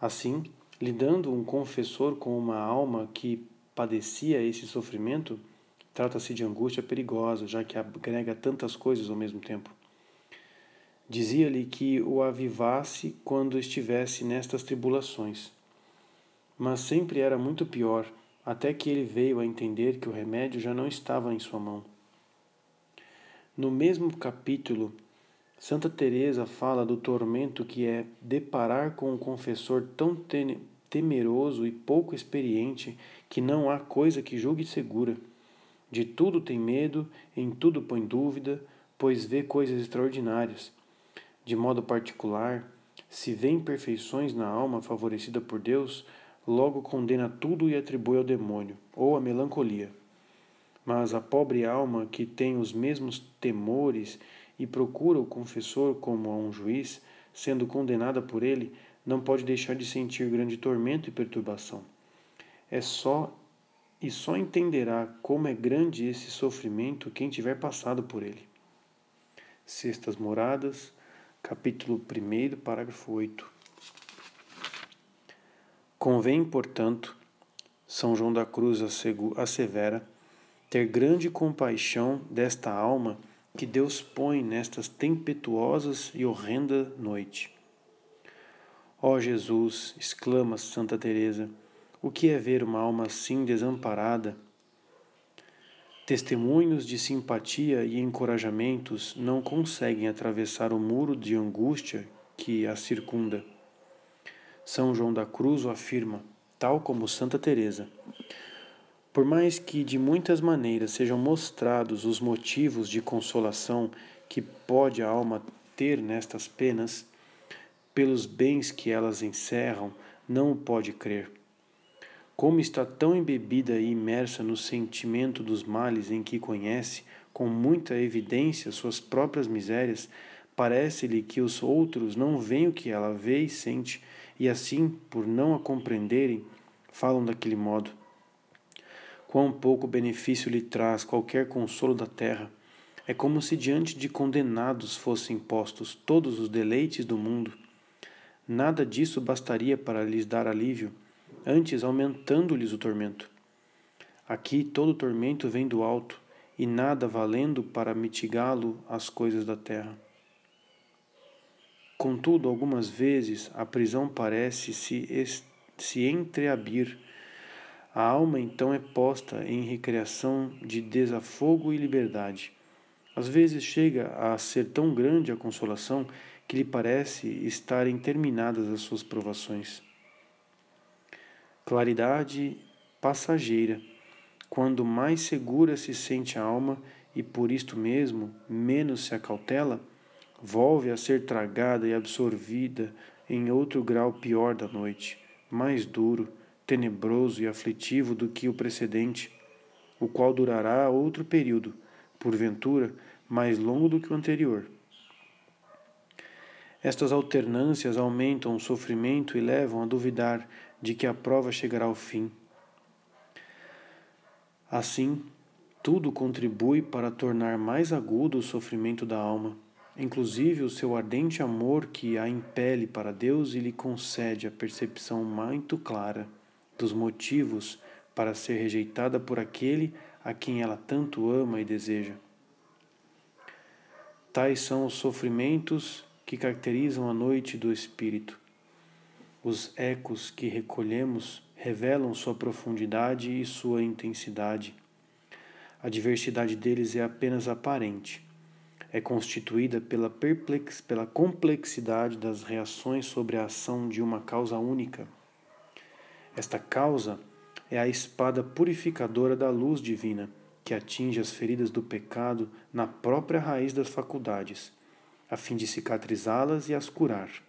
Assim, lidando um confessor com uma alma que padecia esse sofrimento, trata-se de angústia perigosa, já que agrega tantas coisas ao mesmo tempo. Dizia-lhe que o avivasse quando estivesse nestas tribulações. Mas sempre era muito pior, até que ele veio a entender que o remédio já não estava em sua mão. No mesmo capítulo, Santa Teresa fala do tormento que é deparar com um confessor tão temeroso e pouco experiente que não há coisa que julgue segura. De tudo tem medo, em tudo põe dúvida, pois vê coisas extraordinárias. De modo particular, se vê imperfeições na alma favorecida por Deus, logo condena tudo e atribui ao demônio ou à melancolia. Mas a pobre alma que tem os mesmos temores e procura o confessor como a um juiz, sendo condenada por ele, não pode deixar de sentir grande tormento e perturbação. É só e só entenderá como é grande esse sofrimento quem tiver passado por ele. Sextas Moradas, capítulo 1, parágrafo 8. Convém, portanto, São João da Cruz assevera, ter grande compaixão desta alma que Deus põe nestas tempestuosas e horrenda noite. Ó Jesus, exclama Santa Teresa, O que é ver uma alma assim desamparada? Testemunhos de simpatia e encorajamentos não conseguem atravessar o muro de angústia que a circunda. São João da Cruz o afirma, tal como Santa Teresa. Por mais que de muitas maneiras sejam mostrados os motivos de consolação que pode a alma ter nestas penas, pelos bens que elas encerram, não pode crer. Como está tão embebida e imersa no sentimento dos males em que conhece, com muita evidência, suas próprias misérias, parece-lhe que os outros não veem o que ela vê e sente, e assim, por não a compreenderem, falam daquele modo. Quão pouco benefício lhe traz qualquer consolo da terra. É como se diante de condenados fossem postos todos os deleites do mundo. Nada disso bastaria para lhes dar alívio antes aumentando-lhes o tormento. Aqui todo tormento vem do alto, e nada valendo para mitigá-lo as coisas da terra. Contudo, algumas vezes a prisão parece se, se entreabrir. A alma então é posta em recreação de desafogo e liberdade. Às vezes chega a ser tão grande a consolação que lhe parece estarem terminadas as suas provações claridade passageira, quando mais segura se sente a alma e por isto mesmo menos se acautela, volve a ser tragada e absorvida em outro grau pior da noite, mais duro, tenebroso e aflitivo do que o precedente, o qual durará outro período, porventura mais longo do que o anterior. Estas alternâncias aumentam o sofrimento e levam a duvidar de que a prova chegará ao fim. Assim, tudo contribui para tornar mais agudo o sofrimento da alma, inclusive o seu ardente amor que a impele para Deus e lhe concede a percepção muito clara dos motivos para ser rejeitada por aquele a quem ela tanto ama e deseja. Tais são os sofrimentos que caracterizam a noite do espírito os ecos que recolhemos revelam sua profundidade e sua intensidade. A diversidade deles é apenas aparente. É constituída pela, perplex, pela complexidade das reações sobre a ação de uma causa única. Esta causa é a espada purificadora da luz divina, que atinge as feridas do pecado na própria raiz das faculdades, a fim de cicatrizá-las e as curar.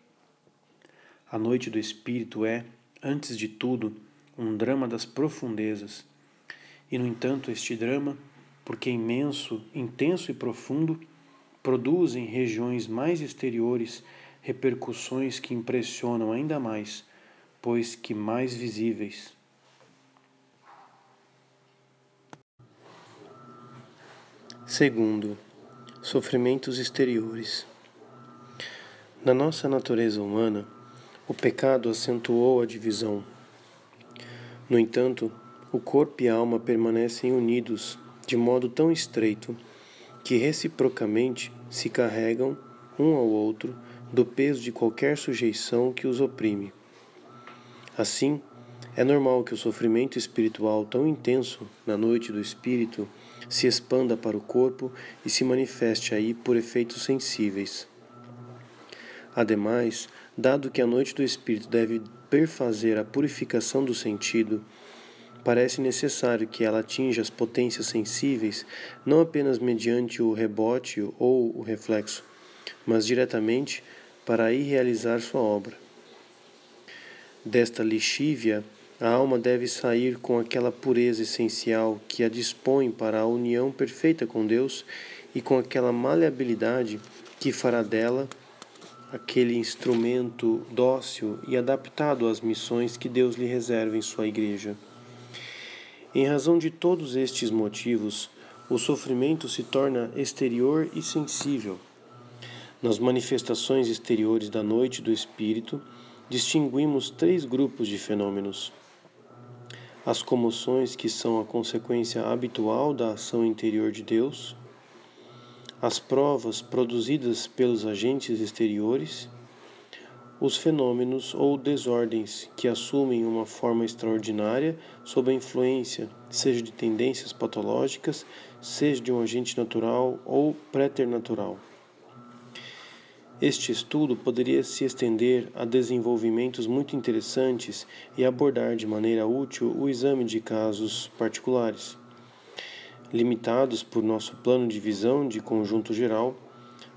A noite do espírito é, antes de tudo, um drama das profundezas. E, no entanto, este drama, porque imenso, intenso e profundo, produz em regiões mais exteriores repercussões que impressionam ainda mais, pois que mais visíveis. Segundo, sofrimentos exteriores. Na nossa natureza humana, o pecado acentuou a divisão. No entanto, o corpo e a alma permanecem unidos de modo tão estreito que reciprocamente se carregam um ao outro do peso de qualquer sujeição que os oprime. Assim, é normal que o sofrimento espiritual tão intenso na noite do espírito se expanda para o corpo e se manifeste aí por efeitos sensíveis. Ademais, dado que a noite do espírito deve perfazer a purificação do sentido, parece necessário que ela atinja as potências sensíveis não apenas mediante o rebote ou o reflexo, mas diretamente para aí realizar sua obra. Desta lixívia, a alma deve sair com aquela pureza essencial que a dispõe para a união perfeita com Deus e com aquela maleabilidade que fará dela aquele instrumento dócil e adaptado às missões que Deus lhe reserva em sua igreja. Em razão de todos estes motivos, o sofrimento se torna exterior e sensível. Nas manifestações exteriores da noite do espírito, distinguimos três grupos de fenômenos: as comoções que são a consequência habitual da ação interior de Deus, as provas produzidas pelos agentes exteriores, os fenômenos ou desordens que assumem uma forma extraordinária sob a influência, seja de tendências patológicas, seja de um agente natural ou preternatural. Este estudo poderia se estender a desenvolvimentos muito interessantes e abordar de maneira útil o exame de casos particulares. Limitados por nosso plano de visão de conjunto geral,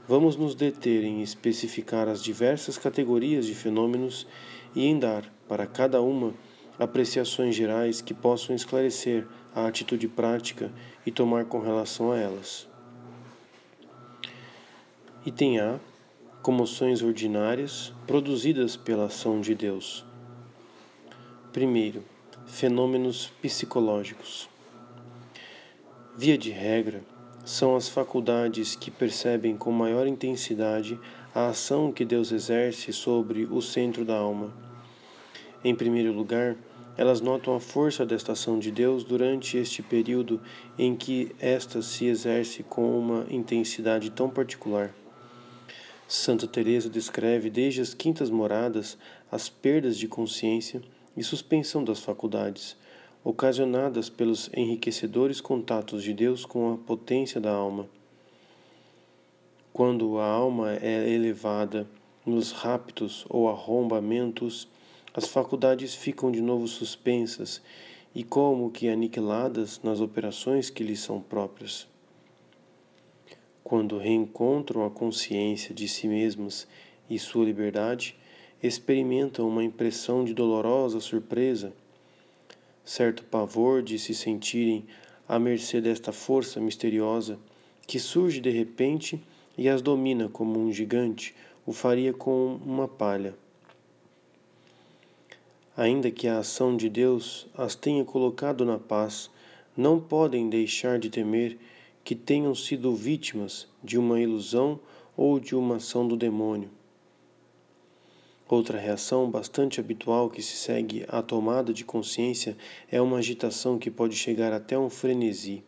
vamos nos deter em especificar as diversas categorias de fenômenos e em dar, para cada uma, apreciações gerais que possam esclarecer a atitude prática e tomar com relação a elas. Item A comoções ordinárias produzidas pela ação de Deus. Primeiro, fenômenos psicológicos. Via de regra, são as faculdades que percebem com maior intensidade a ação que Deus exerce sobre o centro da alma. Em primeiro lugar, elas notam a força desta ação de Deus durante este período em que esta se exerce com uma intensidade tão particular. Santa Teresa descreve desde as quintas moradas as perdas de consciência e suspensão das faculdades, ocasionadas pelos enriquecedores contatos de Deus com a potência da alma. Quando a alma é elevada nos raptos ou arrombamentos, as faculdades ficam de novo suspensas e como que aniquiladas nas operações que lhes são próprias quando reencontram a consciência de si mesmas e sua liberdade, experimentam uma impressão de dolorosa surpresa, certo pavor de se sentirem à mercê desta força misteriosa que surge de repente e as domina como um gigante o faria com uma palha. Ainda que a ação de Deus as tenha colocado na paz, não podem deixar de temer que tenham sido vítimas de uma ilusão ou de uma ação do demônio. Outra reação bastante habitual que se segue à tomada de consciência é uma agitação que pode chegar até um frenesi.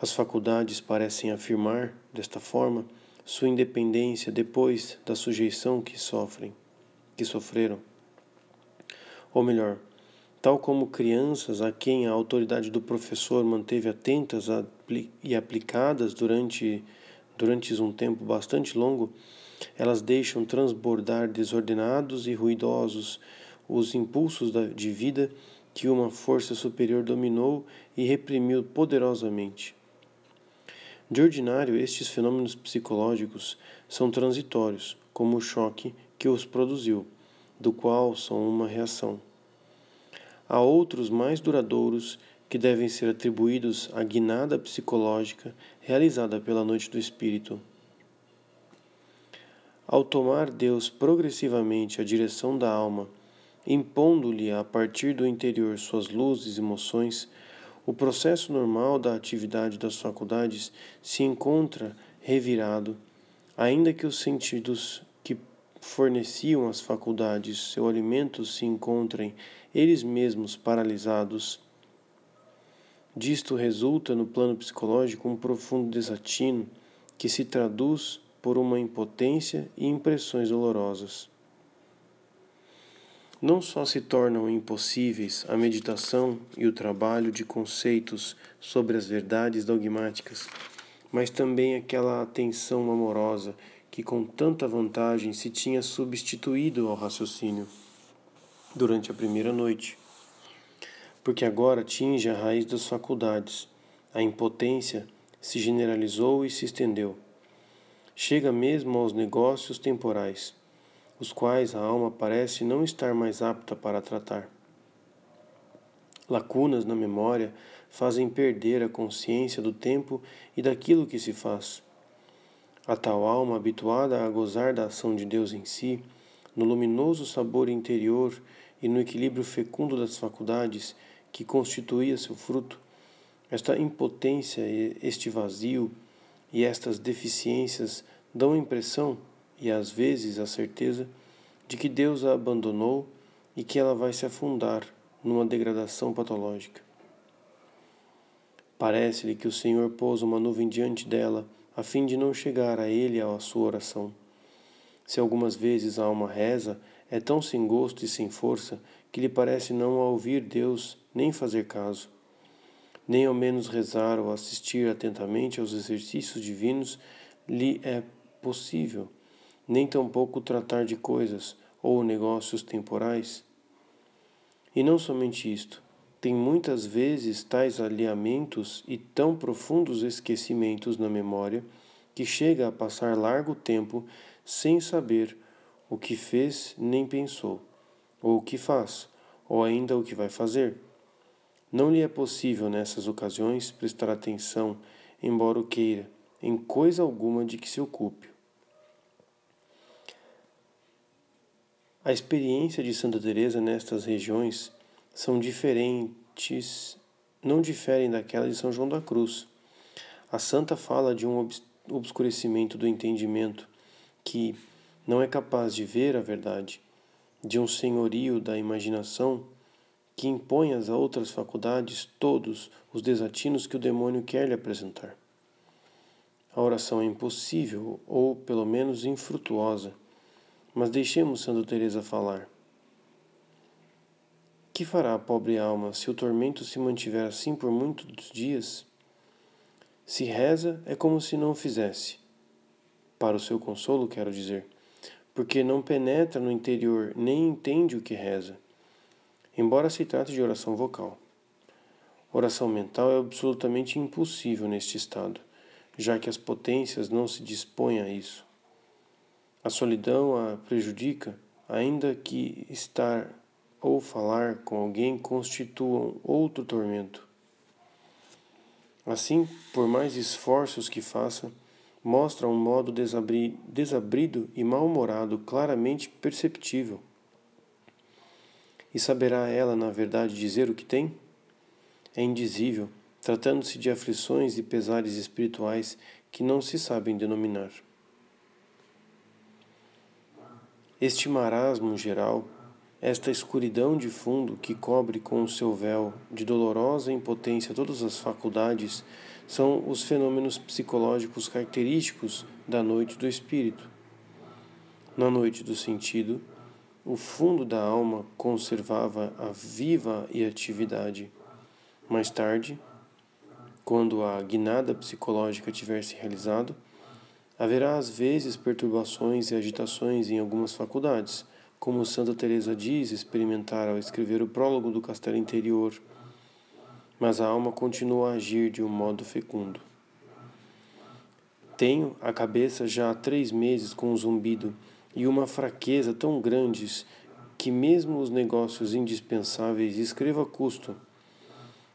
As faculdades parecem afirmar, desta forma, sua independência depois da sujeição que sofrem, que sofreram. Ou melhor, tal como crianças a quem a autoridade do professor manteve atentas e aplicadas durante, durante um tempo bastante longo, elas deixam transbordar desordenados e ruidosos os impulsos de vida que uma força superior dominou e reprimiu poderosamente. De ordinário, estes fenômenos psicológicos são transitórios, como o choque que os produziu, do qual são uma reação. Há outros mais duradouros que devem ser atribuídos à guinada psicológica realizada pela noite do espírito. Ao tomar Deus progressivamente a direção da alma, impondo-lhe a partir do interior suas luzes e emoções, o processo normal da atividade das faculdades se encontra revirado, ainda que os sentidos que forneciam às faculdades seu alimento se encontrem eles mesmos paralisados. Disto resulta no plano psicológico um profundo desatino que se traduz por uma impotência e impressões dolorosas. Não só se tornam impossíveis a meditação e o trabalho de conceitos sobre as verdades dogmáticas, mas também aquela atenção amorosa que com tanta vantagem se tinha substituído ao raciocínio durante a primeira noite, porque agora atinge a raiz das faculdades, a impotência se generalizou e se estendeu. Chega mesmo aos negócios temporais, os quais a alma parece não estar mais apta para tratar. Lacunas na memória fazem perder a consciência do tempo e daquilo que se faz. A tal alma habituada a gozar da ação de Deus em si, no luminoso sabor interior e no equilíbrio fecundo das faculdades que constituía seu fruto, esta impotência, este vazio e estas deficiências dão a impressão, e às vezes a certeza, de que Deus a abandonou e que ela vai se afundar numa degradação patológica. Parece-lhe que o Senhor pôs uma nuvem diante dela, a fim de não chegar a ele a sua oração. Se algumas vezes a alma reza, é tão sem gosto e sem força que lhe parece não ouvir Deus nem fazer caso. Nem ao menos rezar ou assistir atentamente aos exercícios divinos lhe é possível, nem tampouco tratar de coisas ou negócios temporais. E não somente isto, tem muitas vezes tais alinhamentos e tão profundos esquecimentos na memória que chega a passar largo tempo sem saber o que fez nem pensou, ou o que faz, ou ainda o que vai fazer. Não lhe é possível nessas ocasiões prestar atenção, embora o queira, em coisa alguma de que se ocupe. A experiência de Santa Teresa nestas regiões são diferentes, não diferem daquela de São João da Cruz. A santa fala de um obscurecimento do entendimento que não é capaz de ver a verdade, de um senhorio da imaginação que impõe às outras faculdades todos os desatinos que o demônio quer lhe apresentar. A oração é impossível, ou pelo menos infrutuosa, mas deixemos Santa Teresa falar. Que fará a pobre alma se o tormento se mantiver assim por muitos dias? Se reza, é como se não fizesse. Para o seu consolo, quero dizer, porque não penetra no interior nem entende o que reza, embora se trate de oração vocal. Oração mental é absolutamente impossível neste estado, já que as potências não se dispõem a isso. A solidão a prejudica, ainda que estar ou falar com alguém constituam outro tormento. Assim, por mais esforços que faça, mostra um modo desabri desabrido e mal-humorado claramente perceptível. E saberá ela, na verdade, dizer o que tem? É indizível, tratando-se de aflições e pesares espirituais que não se sabem denominar. Este marasmo geral esta escuridão de fundo que cobre com o seu véu de dolorosa impotência todas as faculdades são os fenômenos psicológicos característicos da noite do espírito. Na noite do sentido, o fundo da alma conservava a viva e atividade. Mais tarde, quando a guinada psicológica tiver se realizado, haverá às vezes perturbações e agitações em algumas faculdades como Santa Teresa diz experimentar ao escrever o prólogo do Castelo Interior, mas a alma continua a agir de um modo fecundo. Tenho a cabeça já há três meses com um zumbido e uma fraqueza tão grandes que mesmo os negócios indispensáveis escrevo a custo.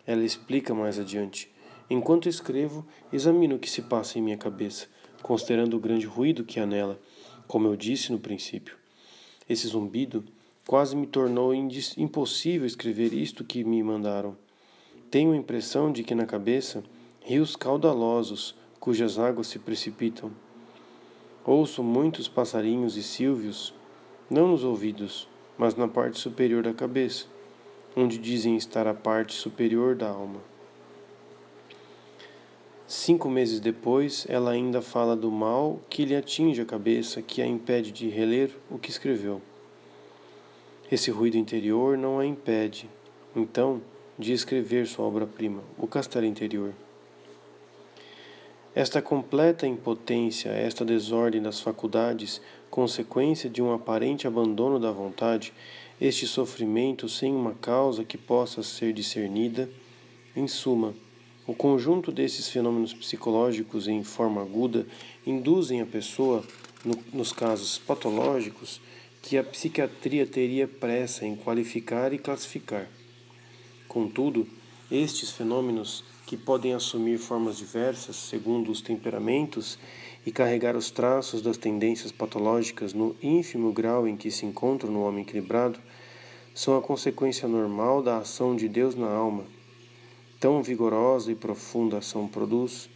Ela explica mais adiante. Enquanto escrevo, examino o que se passa em minha cabeça, considerando o grande ruído que há nela, como eu disse no princípio. Esse zumbido quase me tornou impossível escrever isto que me mandaram. Tenho a impressão de que na cabeça rios caudalosos cujas águas se precipitam. Ouço muitos passarinhos e silvios, não nos ouvidos, mas na parte superior da cabeça, onde dizem estar a parte superior da alma. Cinco meses depois, ela ainda fala do mal que lhe atinge a cabeça, que a impede de reler o que escreveu. Esse ruído interior não a impede, então, de escrever sua obra-prima, O Castelo Interior. Esta completa impotência, esta desordem das faculdades, consequência de um aparente abandono da vontade, este sofrimento sem uma causa que possa ser discernida, em suma, o conjunto desses fenômenos psicológicos em forma aguda induzem a pessoa, no, nos casos patológicos, que a psiquiatria teria pressa em qualificar e classificar. Contudo, estes fenômenos, que podem assumir formas diversas segundo os temperamentos e carregar os traços das tendências patológicas no ínfimo grau em que se encontram no homem equilibrado, são a consequência normal da ação de Deus na alma Tão vigorosa e profunda ação produz,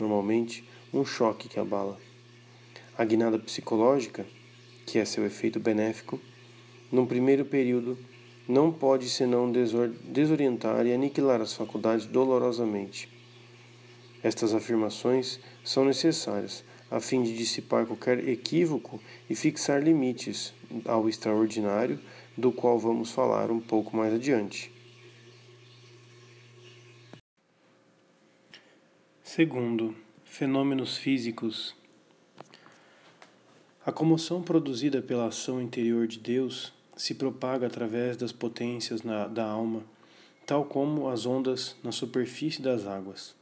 normalmente, um choque que abala. A guinada psicológica, que é seu efeito benéfico, num primeiro período, não pode senão desorientar e aniquilar as faculdades dolorosamente. Estas afirmações são necessárias, a fim de dissipar qualquer equívoco e fixar limites ao extraordinário, do qual vamos falar um pouco mais adiante. Segundo, fenômenos físicos. A comoção produzida pela ação interior de Deus se propaga através das potências na, da alma, tal como as ondas na superfície das águas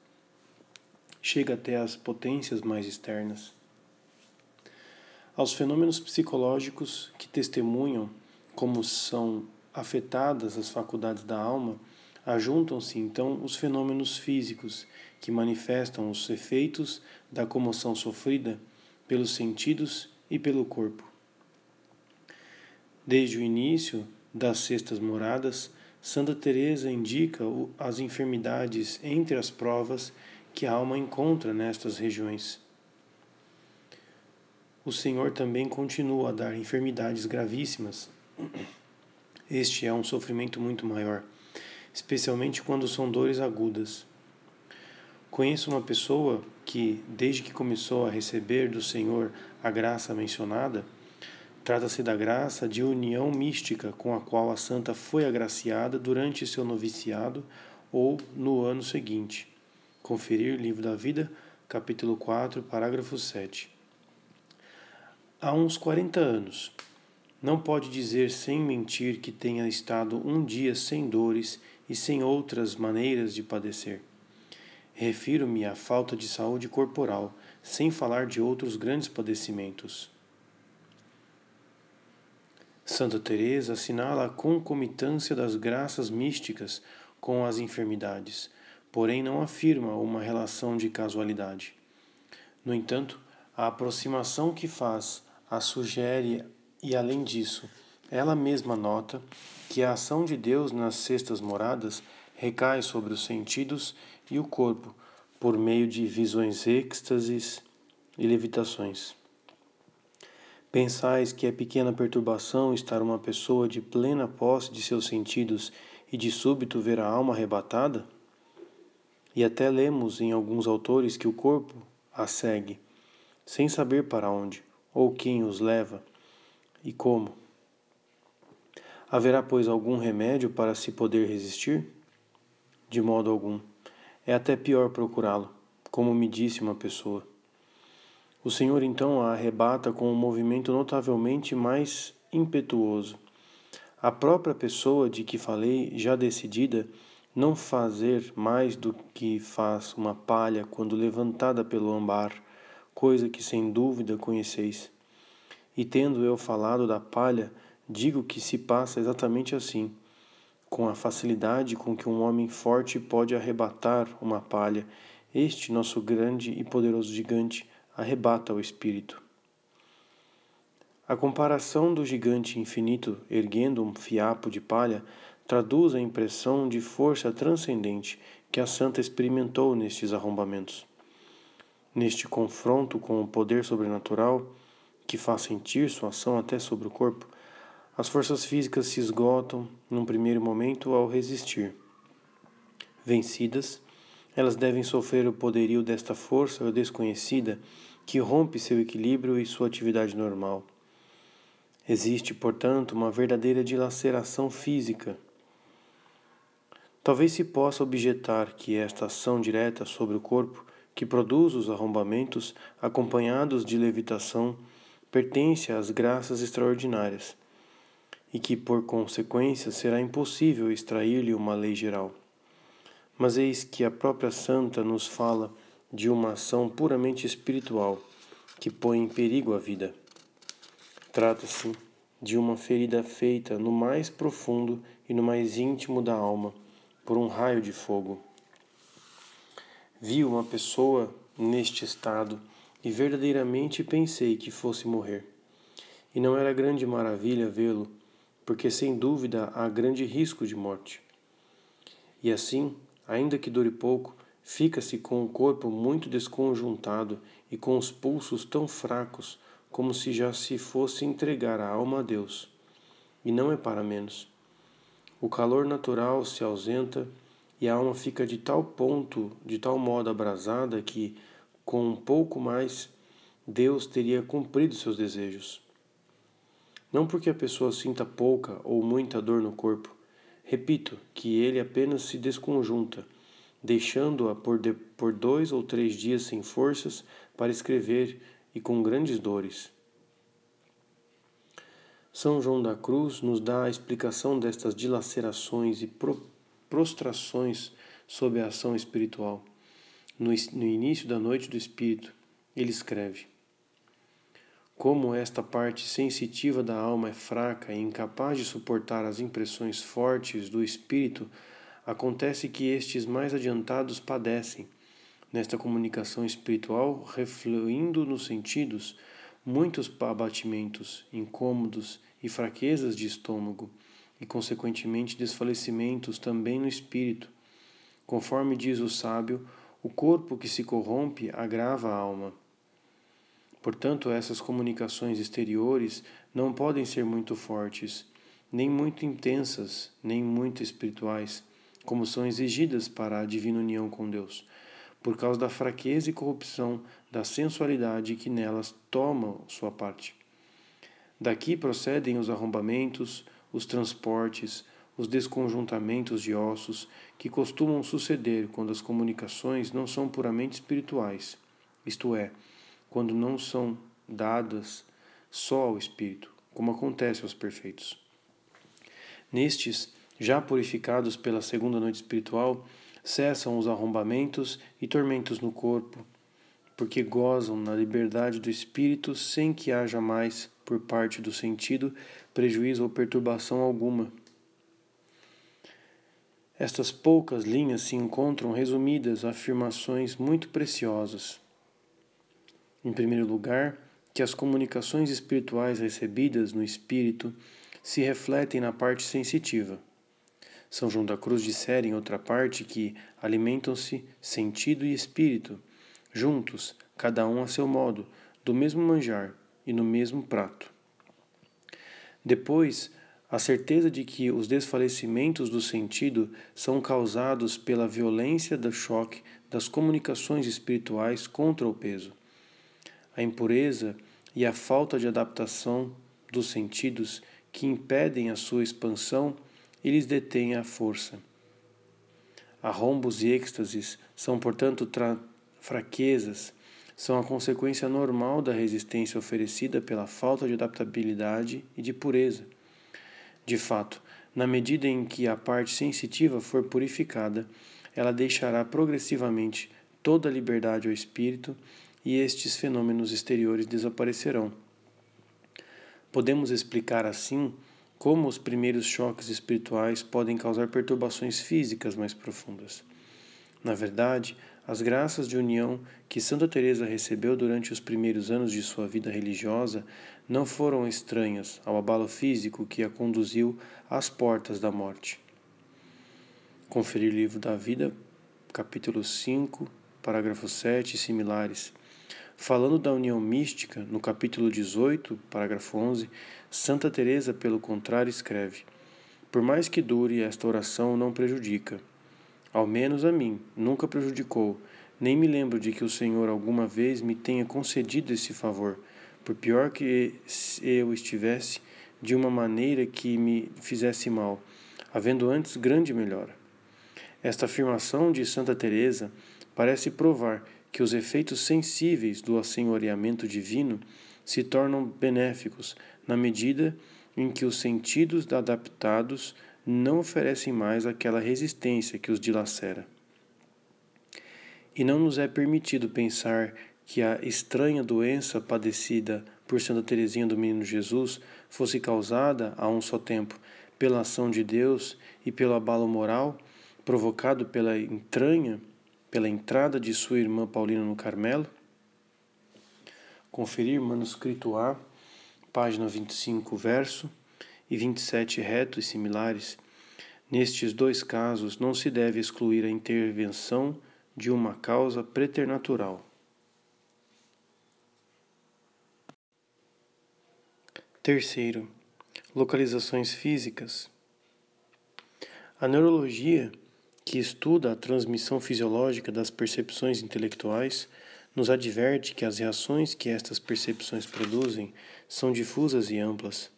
chega até as potências mais externas. Aos fenômenos psicológicos que testemunham como são afetadas as faculdades da alma, ajuntam-se então os fenômenos físicos que manifestam os efeitos da comoção sofrida pelos sentidos e pelo corpo. Desde o início das sextas moradas, Santa Teresa indica as enfermidades entre as provas que a alma encontra nestas regiões. O Senhor também continua a dar enfermidades gravíssimas. Este é um sofrimento muito maior, especialmente quando são dores agudas. Conheço uma pessoa que, desde que começou a receber do Senhor a graça mencionada, trata-se da graça de união mística com a qual a santa foi agraciada durante seu noviciado ou no ano seguinte. Conferir Livro da Vida, capítulo 4, parágrafo 7. Há uns 40 anos. Não pode dizer sem mentir que tenha estado um dia sem dores e sem outras maneiras de padecer. Refiro-me à falta de saúde corporal, sem falar de outros grandes padecimentos. Santa Teresa assinala a concomitância das graças místicas com as enfermidades porém não afirma uma relação de casualidade. No entanto, a aproximação que faz a sugere e, além disso, ela mesma nota que a ação de Deus nas sextas moradas recai sobre os sentidos e o corpo por meio de visões êxtases e levitações. Pensais que é pequena perturbação estar uma pessoa de plena posse de seus sentidos e de súbito ver a alma arrebatada? E até lemos em alguns autores que o corpo a segue, sem saber para onde, ou quem os leva e como. Haverá, pois, algum remédio para se poder resistir? De modo algum. É até pior procurá-lo, como me disse uma pessoa. O Senhor então a arrebata com um movimento notavelmente mais impetuoso. A própria pessoa de que falei, já decidida, não fazer mais do que faz uma palha quando levantada pelo ambar, coisa que sem dúvida conheceis. E tendo eu falado da palha, digo que se passa exatamente assim, com a facilidade com que um homem forte pode arrebatar uma palha, este nosso grande e poderoso gigante arrebata o espírito. A comparação do gigante infinito erguendo um fiapo de palha traduz a impressão de força transcendente que a santa experimentou nestes arrombamentos. Neste confronto com o poder sobrenatural, que faz sentir sua ação até sobre o corpo, as forças físicas se esgotam num primeiro momento ao resistir. Vencidas, elas devem sofrer o poderio desta força desconhecida que rompe seu equilíbrio e sua atividade normal. Existe, portanto, uma verdadeira dilaceração física Talvez se possa objetar que esta ação direta sobre o corpo, que produz os arrombamentos acompanhados de levitação, pertence às graças extraordinárias, e que, por consequência, será impossível extrair-lhe uma lei geral. Mas eis que a própria Santa nos fala de uma ação puramente espiritual, que põe em perigo a vida. Trata-se de uma ferida feita no mais profundo e no mais íntimo da alma por um raio de fogo. Vi uma pessoa neste estado e verdadeiramente pensei que fosse morrer. E não era grande maravilha vê-lo, porque sem dúvida há grande risco de morte. E assim, ainda que dure pouco, fica-se com o corpo muito desconjuntado e com os pulsos tão fracos como se já se fosse entregar a alma a Deus. E não é para menos. O calor natural se ausenta e a alma fica de tal ponto, de tal modo abrasada que, com um pouco mais Deus teria cumprido seus desejos. Não porque a pessoa sinta pouca ou muita dor no corpo. Repito que ele apenas se desconjunta, deixando-a por, de, por dois ou três dias sem forças para escrever e com grandes dores. São João da Cruz nos dá a explicação destas dilacerações e pro, prostrações sob a ação espiritual. No, no início da noite do Espírito, ele escreve: Como esta parte sensitiva da alma é fraca e incapaz de suportar as impressões fortes do Espírito, acontece que estes mais adiantados padecem, nesta comunicação espiritual, refluindo nos sentidos, muitos abatimentos, incômodos e fraquezas de estômago, e consequentemente desfalecimentos também no espírito. Conforme diz o sábio, o corpo que se corrompe agrava a alma. Portanto, essas comunicações exteriores não podem ser muito fortes, nem muito intensas, nem muito espirituais, como são exigidas para a divina união com Deus, por causa da fraqueza e corrupção da sensualidade que nelas toma sua parte. Daqui procedem os arrombamentos, os transportes, os desconjuntamentos de ossos que costumam suceder quando as comunicações não são puramente espirituais, isto é, quando não são dadas só ao espírito, como acontece aos perfeitos. Nestes, já purificados pela segunda noite espiritual, cessam os arrombamentos e tormentos no corpo, porque gozam na liberdade do espírito sem que haja mais, por parte do sentido, prejuízo ou perturbação alguma. Estas poucas linhas se encontram resumidas afirmações muito preciosas. Em primeiro lugar, que as comunicações espirituais recebidas no espírito se refletem na parte sensitiva. São João da Cruz dissera em outra parte que alimentam-se sentido e espírito, juntos, cada um a seu modo, do mesmo manjar e no mesmo prato. Depois, a certeza de que os desfalecimentos do sentido são causados pela violência do choque das comunicações espirituais contra o peso. A impureza e a falta de adaptação dos sentidos que impedem a sua expansão e lhes detêm a força. Arrombos e êxtases são, portanto, fraquezas são a consequência normal da resistência oferecida pela falta de adaptabilidade e de pureza. De fato, na medida em que a parte sensitiva for purificada, ela deixará progressivamente toda a liberdade ao espírito e estes fenômenos exteriores desaparecerão. Podemos explicar assim como os primeiros choques espirituais podem causar perturbações físicas mais profundas. Na verdade, as graças de união que Santa Teresa recebeu durante os primeiros anos de sua vida religiosa não foram estranhas ao abalo físico que a conduziu às portas da morte. Conferir Livro da Vida, capítulo 5, parágrafo 7 e similares. Falando da união mística, no capítulo 18, parágrafo 11, Santa Teresa, pelo contrário, escreve: Por mais que dure, esta oração não prejudica. Ao menos a mim, nunca prejudicou, nem me lembro de que o Senhor alguma vez me tenha concedido esse favor, por pior que eu estivesse, de uma maneira que me fizesse mal, havendo antes grande melhora. Esta afirmação de Santa Teresa parece provar que os efeitos sensíveis do assenhoreamento divino se tornam benéficos na medida em que os sentidos adaptados não oferecem mais aquela resistência que os dilacera. E não nos é permitido pensar que a estranha doença padecida por Santa Teresinha do Menino Jesus fosse causada a um só tempo pela ação de Deus e pelo abalo moral provocado pela entranha, pela entrada de sua irmã Paulina no Carmelo? Conferir manuscrito A, página 25, verso e 27 reto e similares, nestes dois casos não se deve excluir a intervenção de uma causa preternatural. Terceiro, localizações físicas. A neurologia, que estuda a transmissão fisiológica das percepções intelectuais, nos adverte que as reações que estas percepções produzem são difusas e amplas.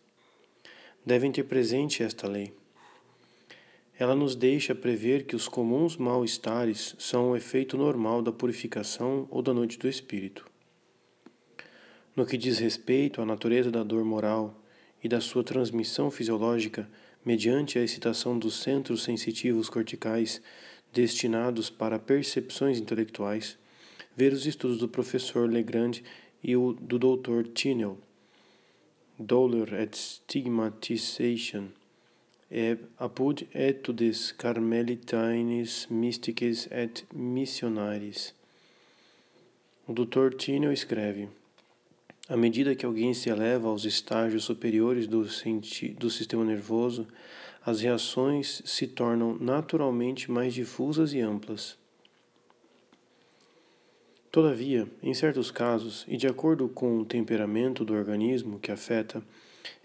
Devem ter presente esta lei. Ela nos deixa prever que os comuns mal-estares são o efeito normal da purificação ou da noite do espírito. No que diz respeito à natureza da dor moral e da sua transmissão fisiológica mediante a excitação dos centros sensitivos corticais destinados para percepções intelectuais, ver os estudos do professor Legrand e o do Dr. Tinel, Dolor et Stigmatization, apud etudes carmelitanis mystiques et missionaris. O Dr. Tinel escreve: à medida que alguém se eleva aos estágios superiores do, do sistema nervoso, as reações se tornam naturalmente mais difusas e amplas. Todavia, em certos casos, e de acordo com o temperamento do organismo que afeta,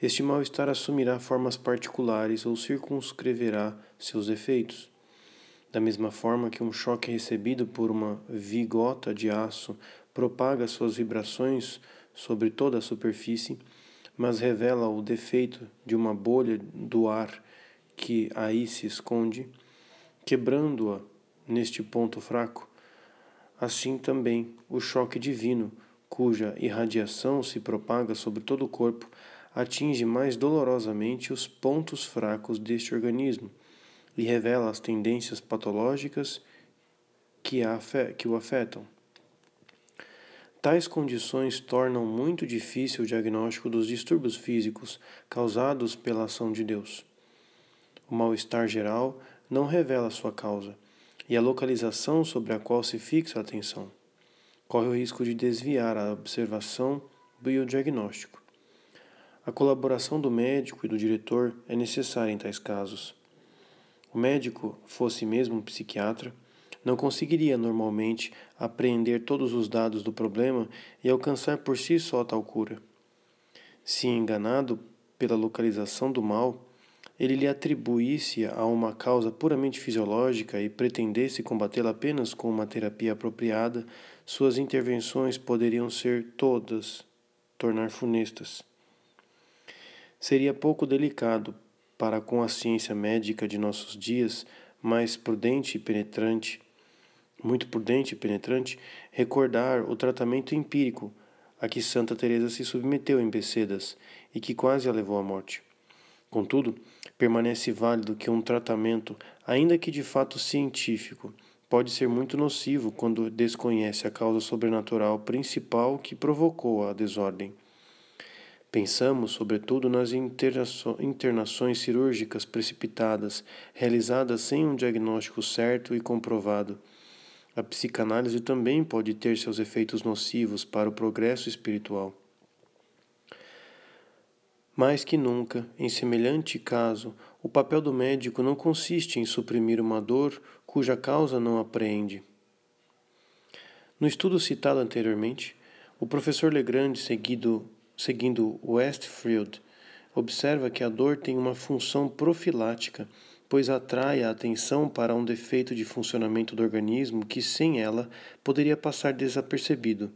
este mal-estar assumirá formas particulares ou circunscreverá seus efeitos. Da mesma forma que um choque recebido por uma vigota de aço propaga suas vibrações sobre toda a superfície, mas revela o defeito de uma bolha do ar que aí se esconde, quebrando-a neste ponto fraco, assim também o choque divino, cuja irradiação se propaga sobre todo o corpo, atinge mais dolorosamente os pontos fracos deste organismo e revela as tendências patológicas que, o afetam. Tais condições tornam muito difícil o diagnóstico dos distúrbios físicos causados pela ação de Deus. O mal-estar geral não revela sua causa, e a localização sobre a qual se fixa a atenção. Corre o risco de desviar a observação do diagnóstico. A colaboração do médico e do diretor é necessária em tais casos. O médico, fosse mesmo um psiquiatra, não conseguiria normalmente apreender todos os dados do problema e alcançar por si só tal cura. Se enganado pela localização do mal, ele lhe atribuísse a uma causa puramente fisiológica e pretendesse combatê-la apenas com uma terapia apropriada, suas intervenções poderiam ser todas tornar funestas. Seria pouco delicado para com a ciência médica de nossos dias, mais prudente e penetrante, muito prudente e penetrante, recordar o tratamento empírico a que Santa Teresa se submeteu em Becedas e que quase a levou à morte. Contudo, permanece válido que um tratamento, ainda que de fato científico, pode ser muito nocivo quando desconhece a causa sobrenatural principal que provocou a desordem. Pensamos, sobretudo, nas internações cirúrgicas precipitadas, realizadas sem um diagnóstico certo e comprovado. A psicanálise também pode ter seus efeitos nocivos para o progresso espiritual. Mais que nunca, em semelhante caso, o papel do médico não consiste em suprimir uma dor cuja causa não apreende. No estudo citado anteriormente, o professor Legrand, seguido, seguindo Westfield, observa que a dor tem uma função profilática, pois atrai a atenção para um defeito de funcionamento do organismo que, sem ela, poderia passar desapercebido.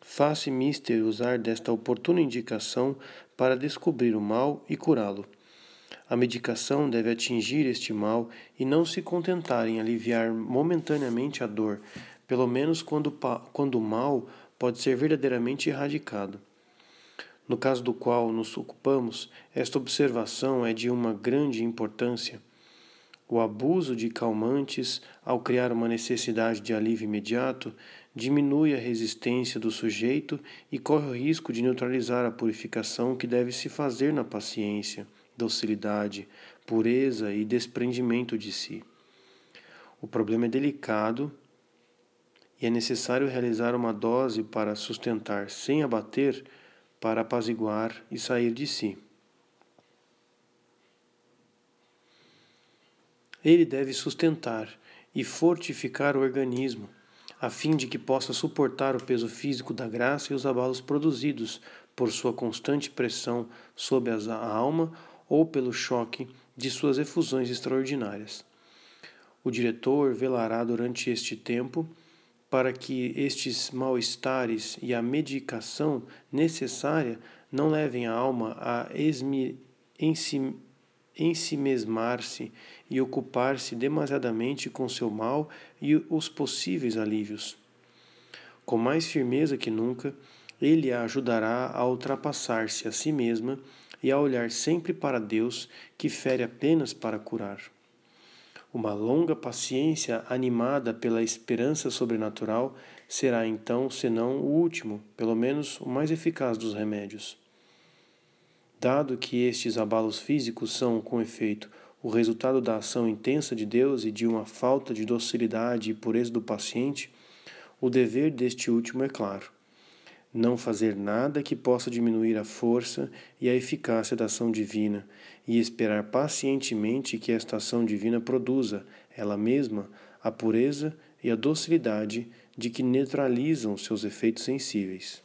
Faça Mister usar desta oportuna indicação para descobrir o mal e curá-lo. A medicação deve atingir este mal e não se contentar em aliviar momentaneamente a dor, pelo menos quando, quando o mal pode ser verdadeiramente erradicado. No caso do qual nos ocupamos, esta observação é de uma grande importância. O abuso de calmantes, ao criar uma necessidade de alívio imediato, diminui a resistência do sujeito e corre o risco de neutralizar a purificação que deve se fazer na paciência, docilidade, pureza e desprendimento de si. O problema é delicado e é necessário realizar uma dose para sustentar sem abater, para apaziguar e sair de si. Ele deve sustentar e fortificar o organismo, a fim de que possa suportar o peso físico da graça e os abalos produzidos por sua constante pressão sobre a alma ou pelo choque de suas efusões extraordinárias. O diretor velará durante este tempo para que estes mal-estares e a medicação necessária não levem a alma a ensimesmar-se e ocupar-se demasiadamente com seu mal e os possíveis alívios. Com mais firmeza que nunca, ele a ajudará a ultrapassar-se a si mesma e a olhar sempre para Deus, que fere apenas para curar. Uma longa paciência animada pela esperança sobrenatural será então, senão o último, pelo menos o mais eficaz dos remédios. Dado que estes abalos físicos são, com efeito, o resultado da ação intensa de Deus e de uma falta de docilidade e pureza do paciente, o dever deste último é claro: não fazer nada que possa diminuir a força e a eficácia da ação divina, e esperar pacientemente que esta ação divina produza, ela mesma, a pureza e a docilidade de que neutralizam seus efeitos sensíveis.